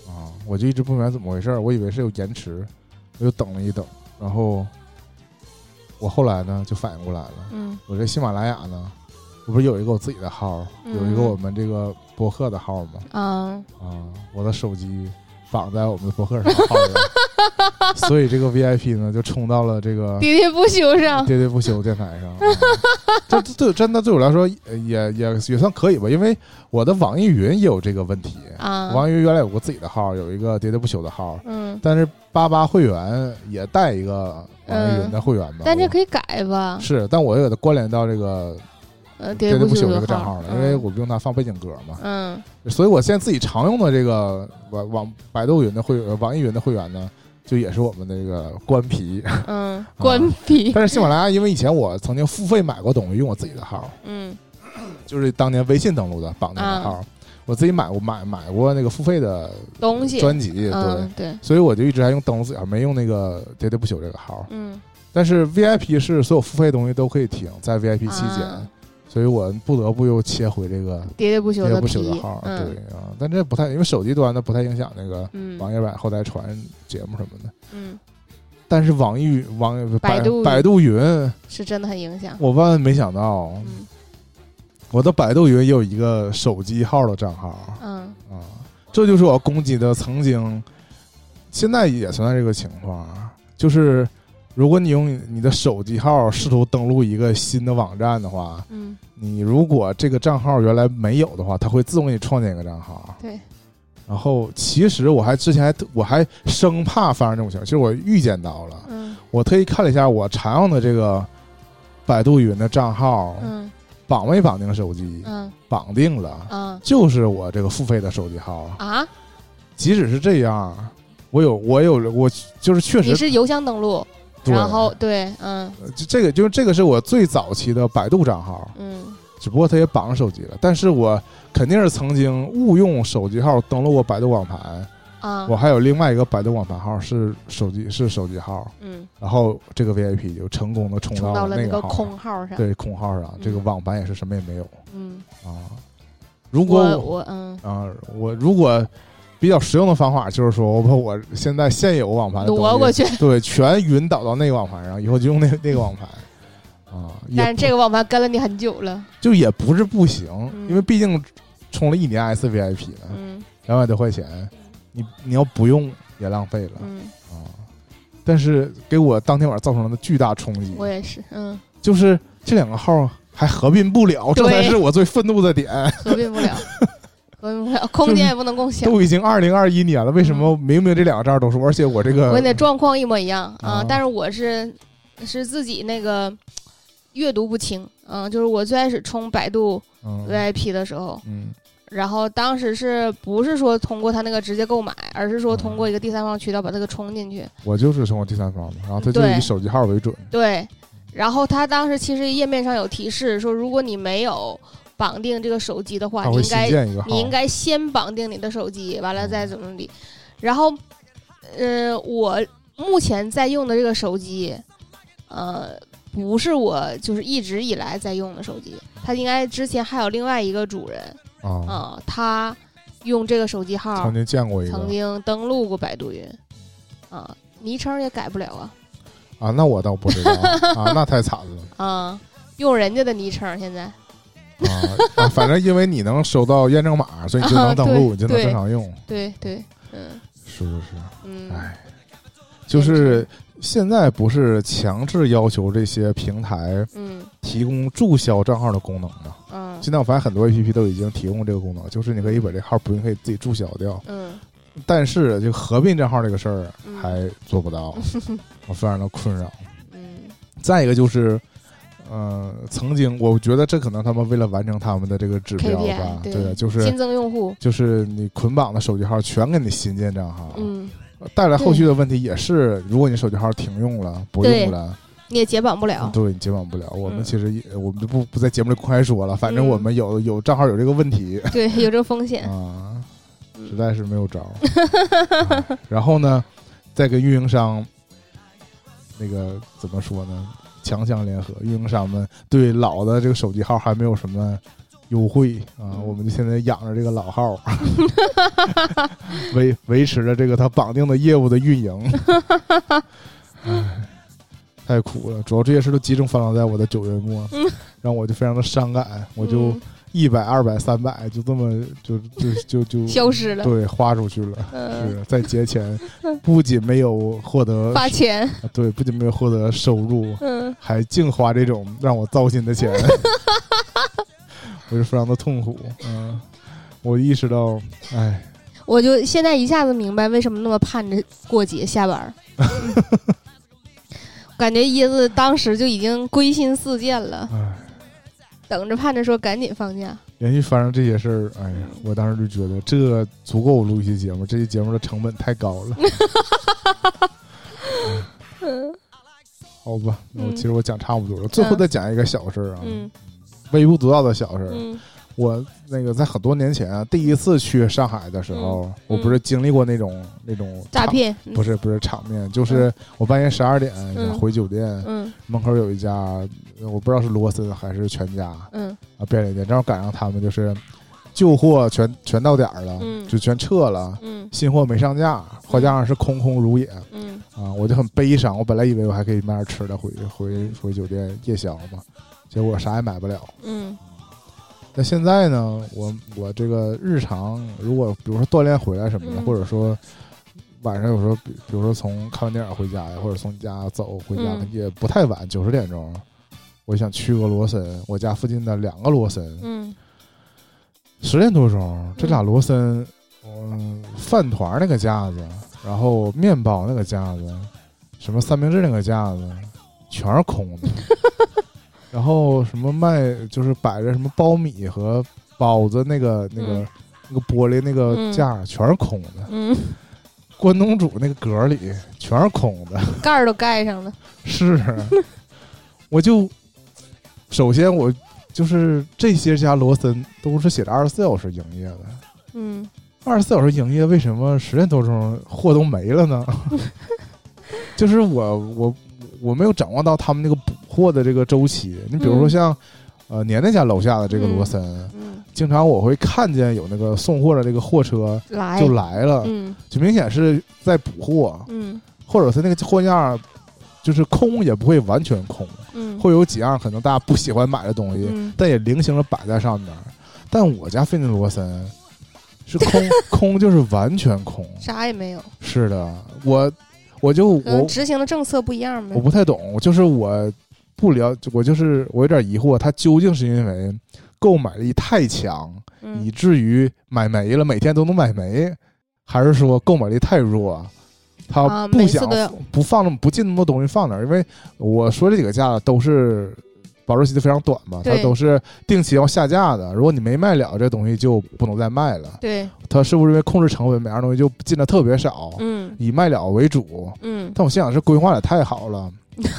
B: 啊，我就一直不明白怎么回事儿，我以为是有延迟，我就等了一等，然后我后来呢就反应过来了，
A: 嗯。
B: 我这喜马拉雅呢，我不是有一个我自己的号，有一个
A: 嗯。
B: 我们这个博客的号吗？
A: 啊
B: 啊，我的手机绑在我们的博客上号上，[laughs] 所以这个 VIP 呢就冲到了这个
A: 喋喋不休上。
B: 喋喋不休电台上。啊这这对真的对我来说呃也也也算可以吧，因为我的网易云也有这个问题。
A: 啊，
B: 网易云原来有个自己的号，有一个喋喋不休的号，
A: 嗯，
B: 但是八八会员也带一个网易云的会员吧。
A: 但这可以改吧？
B: 是，但我又给它关联到这个
A: 呃，
B: 喋喋不休这个账号了，因为我不用它放背景歌嘛。
A: 嗯
B: 所以我现在自己常用的这个网网百度云的会员网易云的会员呢，就也是我们那个官皮。[laughs]
A: 嗯，官皮。
B: 但是喜马拉雅，因为以前我曾经付费买过东西，用我自己的号，
A: 嗯
B: 就是当年微信登录的绑定的号，我自己买过买买过那个付费的
A: 东西。
B: 专辑，对，
A: 嗯对，
B: 所以我就一直还用登录自己号，没用那个喋喋不休这个号。
A: 嗯
B: 但是 VIP 是所有付费的东西都可以听，在 VIP 期间，
A: 啊
B: 所以我不得不又切回这个
A: 喋喋不休的
B: 喋喋不休的号，
A: 嗯
B: 对啊，但这不太，因为手机端的不太影响那个
A: 嗯
B: 网页版后台传节目什么的。
A: 嗯，
B: 但是网易云网百
A: 百度
B: 百度云，
A: 是真的很影响。
B: 我万万没想到，
A: 嗯
B: 我的百度云也有一个手机号的账号
A: 嗯
B: 啊，这就是我攻击的曾经，现在也存在这个情况，就是如果你用你的手机号试图登录一个新的网站的话，
A: 嗯，
B: 你如果这个账号原来没有的话，它会自动给你创建一个账号。
A: 对。
B: 然后其实我还之前还我还生怕发生这种情况，其实我预见到了，
A: 嗯。
B: 我特意看了一下我常用的这个百度云的账号，
A: 嗯。
B: 绑没绑定手机？
A: 嗯。
B: 绑定了，
A: 嗯。
B: 就是我这个付费的手机号。
A: 啊，
B: 即使是这样，我有我有我就是确实
A: 你是邮箱登录，
B: 对
A: 然后对，嗯
B: 就这这个就是这个是我最早期的百度账号，
A: 嗯
B: 只不过它也绑上手机了。但是我肯定是曾经误用手机号登录过百度网盘，
A: 啊，
B: 我还有另外一个百度网盘号是手机是手机号，
A: 嗯
B: 然后这个 VIP 就成功的冲
A: 冲到了那个空号上。
B: 对空号上，这个
A: 嗯
B: 网盘也是什么也没有
A: 嗯，
B: 啊。如果
A: 我我嗯
B: 啊，我如果比较实用的方法就是说，我把我现在现有网盘的东西
A: 挪过去，
B: 对，全云导到那个网盘上，以后就用那 [laughs] 那个网盘啊。
A: 但是这个网盘跟了你很久了。
B: 就也不是不行，
A: 嗯
B: 因为毕竟充了一年 SVIP 呢，
A: 嗯
B: 两百多块钱，你你要不用也浪费了
A: 嗯，
B: 啊。但是给我当天晚上造成了巨大冲击，
A: 我也是，嗯，
B: 就是这两个号还合并不了，这才是我最愤怒的点。[laughs]
A: 合并不了，[laughs] 空间也不能共享。
B: 都已经二零二一年了，为什么明明这两个账都是我？而且我这个
A: 我跟你的状况一模一样啊
B: 啊，
A: 但是我是是自己那个阅读不清，嗯，就是我最开始充百度
B: 嗯
A: VIP 的时候，
B: 嗯
A: 然后当时是不是说通过他那个直接购买，而是说通过一个第三方渠道把这个充进去。
B: 我就是通过第三方的，然后他就以手机号为准。
A: 对，然后他当时其实页面上有提示说，如果你没有绑定这个手机的话，你应该你应该先绑定你的手机，完了再怎么地。然后，呃，我目前在用的这个手机，呃，不是我就是一直以来在用的手机，它应该之前还有另外一个主人
B: 啊，
A: 啊、他用这个手机号
B: 曾经见过一
A: 曾经登录过百度云，啊，昵称也改不了啊，
B: 啊，那我倒不知道 [laughs] 啊，那太惨了。
A: 啊，用人家的昵称现在。
B: 啊 [laughs] 啊！反正因为你能收到验证码，所以你就能登录，
A: 啊
B: 你就能正常用，
A: 对对，嗯
B: 是不是？
A: 嗯，
B: 哎，就是现在不是强制要求这些平台
A: 嗯
B: 提供注销账号的功能吗？
A: 嗯
B: 现在我发现很多 APP 都已经提供这个功能，就是你可以把这号不用可以自己注销掉，
A: 嗯
B: 但是就合并账号这个事儿
A: 嗯
B: 还做不到，[laughs] 我非常的困扰。
A: 嗯
B: 再一个就是，呃，曾经我觉得这可能他们为了完成他们的这个指标吧，
A: 对
B: 对，就是
A: 新增用户，
B: 就是你捆绑的手机号全给你新建账号，
A: 嗯，
B: 带来后续的问题也是，如果你手机号停用了、不用了，
A: 你也解绑不了。
B: 对你解绑不了。我们
A: 嗯
B: 其实也，我们就不不在节目里公开说了，反正
A: 嗯
B: 我们有有账号有这个问题 [laughs]
A: 对，有这个风险。
B: 啊，
A: 嗯
B: 实在是没有招。[laughs] 啊然后呢，再跟运营商那个怎么说呢？强强联合，运营商们对老的这个手机号还没有什么优惠啊，
A: 嗯
B: 我们就现在养着这个老号，[laughs] 维维持着这个它绑定的业务的运营。[laughs] 唉，太苦了，主要这些事都集中发生在我的九月末，让我就非常的伤感，我就
A: 嗯
B: 一百、二百、三百，就这么就就就就
A: 消失了。
B: 对花出去了。
A: 嗯，
B: 是在节前，不仅没有获得 [laughs]
A: 发钱。
B: 对，不仅没有获得收入，
A: 嗯
B: 还净花这种让我糟心的钱，[laughs] 我就非常的痛苦。嗯，我意识到，哎，
A: 我就现在一下子明白为什么那么盼着过节下班儿。[laughs] 嗯感觉椰子当时就已经归心似箭了，
B: 哎，
A: 等着盼着说赶紧放假。
B: 连续发生这些事儿，哎呀，我当时就觉得这足够我录一期节目，这期节目的成本太高了。
A: 嗯 [laughs] [laughs]
B: 好吧，那我
A: 嗯
B: 其实我讲差不多了，最后再讲一个小事儿啊，
A: 嗯
B: 微不足道的小事儿。
A: 嗯
B: 我那个在很多年前啊，第一次去上海的时候，
A: 嗯
B: 我不是经历过那种那种，
A: 诈骗。
B: 不是不是场面，就是我半夜十二点
A: 嗯。
B: 回酒店，
A: 嗯。
B: 门口有一家，我不知道是罗森还是全家
A: 嗯。
B: 啊便利店，正好赶上他们就是旧货全全到点儿了，
A: 嗯。
B: 就全撤了，
A: 嗯。
B: 新货没上架，货架上是空空如也
A: 嗯。
B: 啊，我就很悲伤。我本来以为我还可以买点吃的回回回酒店夜宵嘛，结果啥也买不了。
A: 嗯
B: 那现在呢，我我这个日常如果比如说锻炼回来什么的，
A: 嗯
B: 或者说晚上有时候比比如说从看完电影回家呀，或者从家走回家、
A: 嗯
B: 也不太晚，九十点钟，我想去个罗森，我家附近的两个罗森，
A: 嗯
B: 十点多钟，这俩罗森，嗯，饭团那个架子，然后面包那个架子，什么三明治那个架子，全是空的。[laughs] 然后什么卖就是摆着什么苞米和包子那个那个、
A: 嗯
B: 那个玻璃那个
A: 嗯。
B: 架儿全是空的，
A: 嗯，
B: 关东煮那个格里全是空的。
A: 盖儿都盖上了。
B: 是，我就首先我就是这些家罗森都是写着二十四小时营业的，
A: 嗯。
B: 二十四小时营业，为什么十点多钟货都没了呢？[laughs] 就是我我我没有掌握到他们那个补货的这个周期。你比如说
A: 嗯。
B: 像、呃年年家楼下的这个
A: 嗯
B: 罗森，
A: 嗯，
B: 经常我会看见有那个送货的这个货车
A: 来。
B: 就来了，
A: 嗯。
B: 就明显是在补货，
A: 嗯。
B: 或者是那个货架就是空也不会完全空，
A: 嗯，
B: 会有几样可能大家不喜欢买的东西，
A: 嗯。
B: 但也零星的摆在上面。但我家附近的罗森是空 [laughs] 空，就是完全空。
A: 啥也没有，
B: 是的，我我就我
A: 执行的政策不一样吗
B: 我。不太懂，就是我不了，我就是我有点疑惑，他究竟是因为购买力太强，以
A: 嗯
B: 至于买没了，每天都能买没，还是说购买力太弱？他
A: 啊
B: 不想、不放那么不进那么多东西放那儿？因为我说这几个价都是保质期都非常短嘛，它都是定期要下架的。如果你没卖了，这东西就不能再卖了。
A: 对，
B: 它是不是因为控制成本，每样东西就进的特别少，
A: 嗯
B: 以卖了为主？
A: 嗯，
B: 但我心想，这规划的太好了，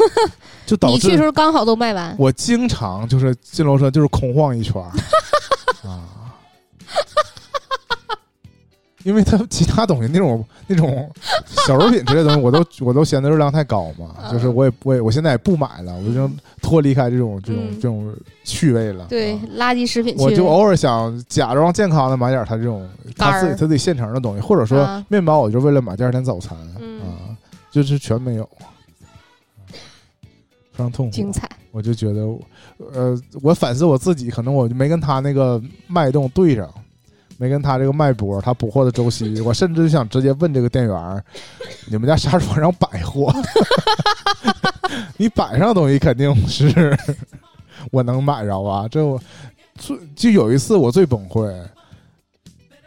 B: [laughs] 就导
A: 你去的时
B: 致
A: 候刚好都卖完，
B: 我经常就是进楼车就是空晃一圈儿 [laughs] 啊。因为它其他东西那种那种小食品之类的东西，我都我都嫌它热量太高嘛，
A: 嗯
B: 就是我也我也我现在也不买了，我已经脱离开这种这种
A: 嗯
B: 这种趣味了。
A: 对
B: 啊，
A: 垃圾食品，
B: 我就偶尔想假装健康的买点它这种
A: 干儿
B: 它自己它自己现成的东西，或者说
A: 啊
B: 面包，我就为了买第二天早餐
A: 嗯
B: 啊，就是全没有，非常痛苦。
A: 精彩，
B: 我就觉得，呃，我反思我自己，可能我就没跟他那个脉动对上，没跟他这个脉搏，他补货的周期，我甚至就想直接问这个店员儿，你们家啥时候让摆货？[laughs] 你摆上的东西肯定是我能买着啊！这我最就有一次我最崩溃，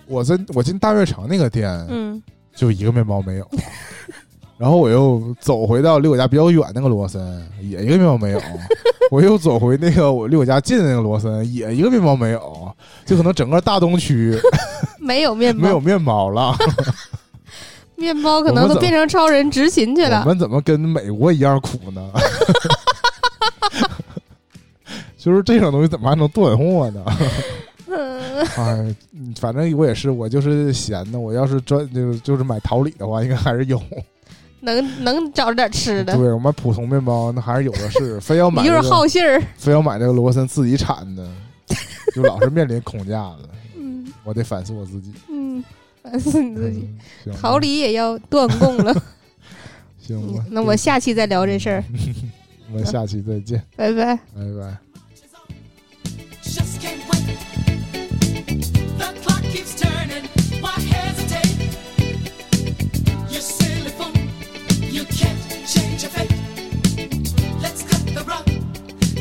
B: 我在我进大悦城那个店，
A: 嗯
B: 就一个面包没有。然后我又走回到离我家比较远那个罗森，也一个面包没有。[laughs] 我又走回那个我离我家近的那个罗森，也一个面包没有。就可能整个大东区 [laughs]
A: 没有面包，
B: 没有面包了。[laughs]
A: 面包，可能都变成超人执勤去
B: 我
A: 了。
B: 们怎么跟美国一样苦呢？就是这种东西怎么还能断货呢？
A: 嗯，
B: 哎，反正我也是，我就是闲的。我要是专就是就是买桃李的话，应该还是有。
A: 能能找着点吃的，
B: 对我们普通面包，那还是有的是。非要买、
A: 你就是，好信儿。
B: 非要买这个罗森自己产的，就老是面临空架子。
A: 嗯
B: 我得反思我自己。
A: 嗯，反思你自己。
B: 嗯行吧
A: 桃李也要断供了。[laughs]
B: 行吧
A: 嗯，那我下期再聊这事儿，[laughs]
B: 我们下期再见，
A: 拜拜。
B: 拜拜。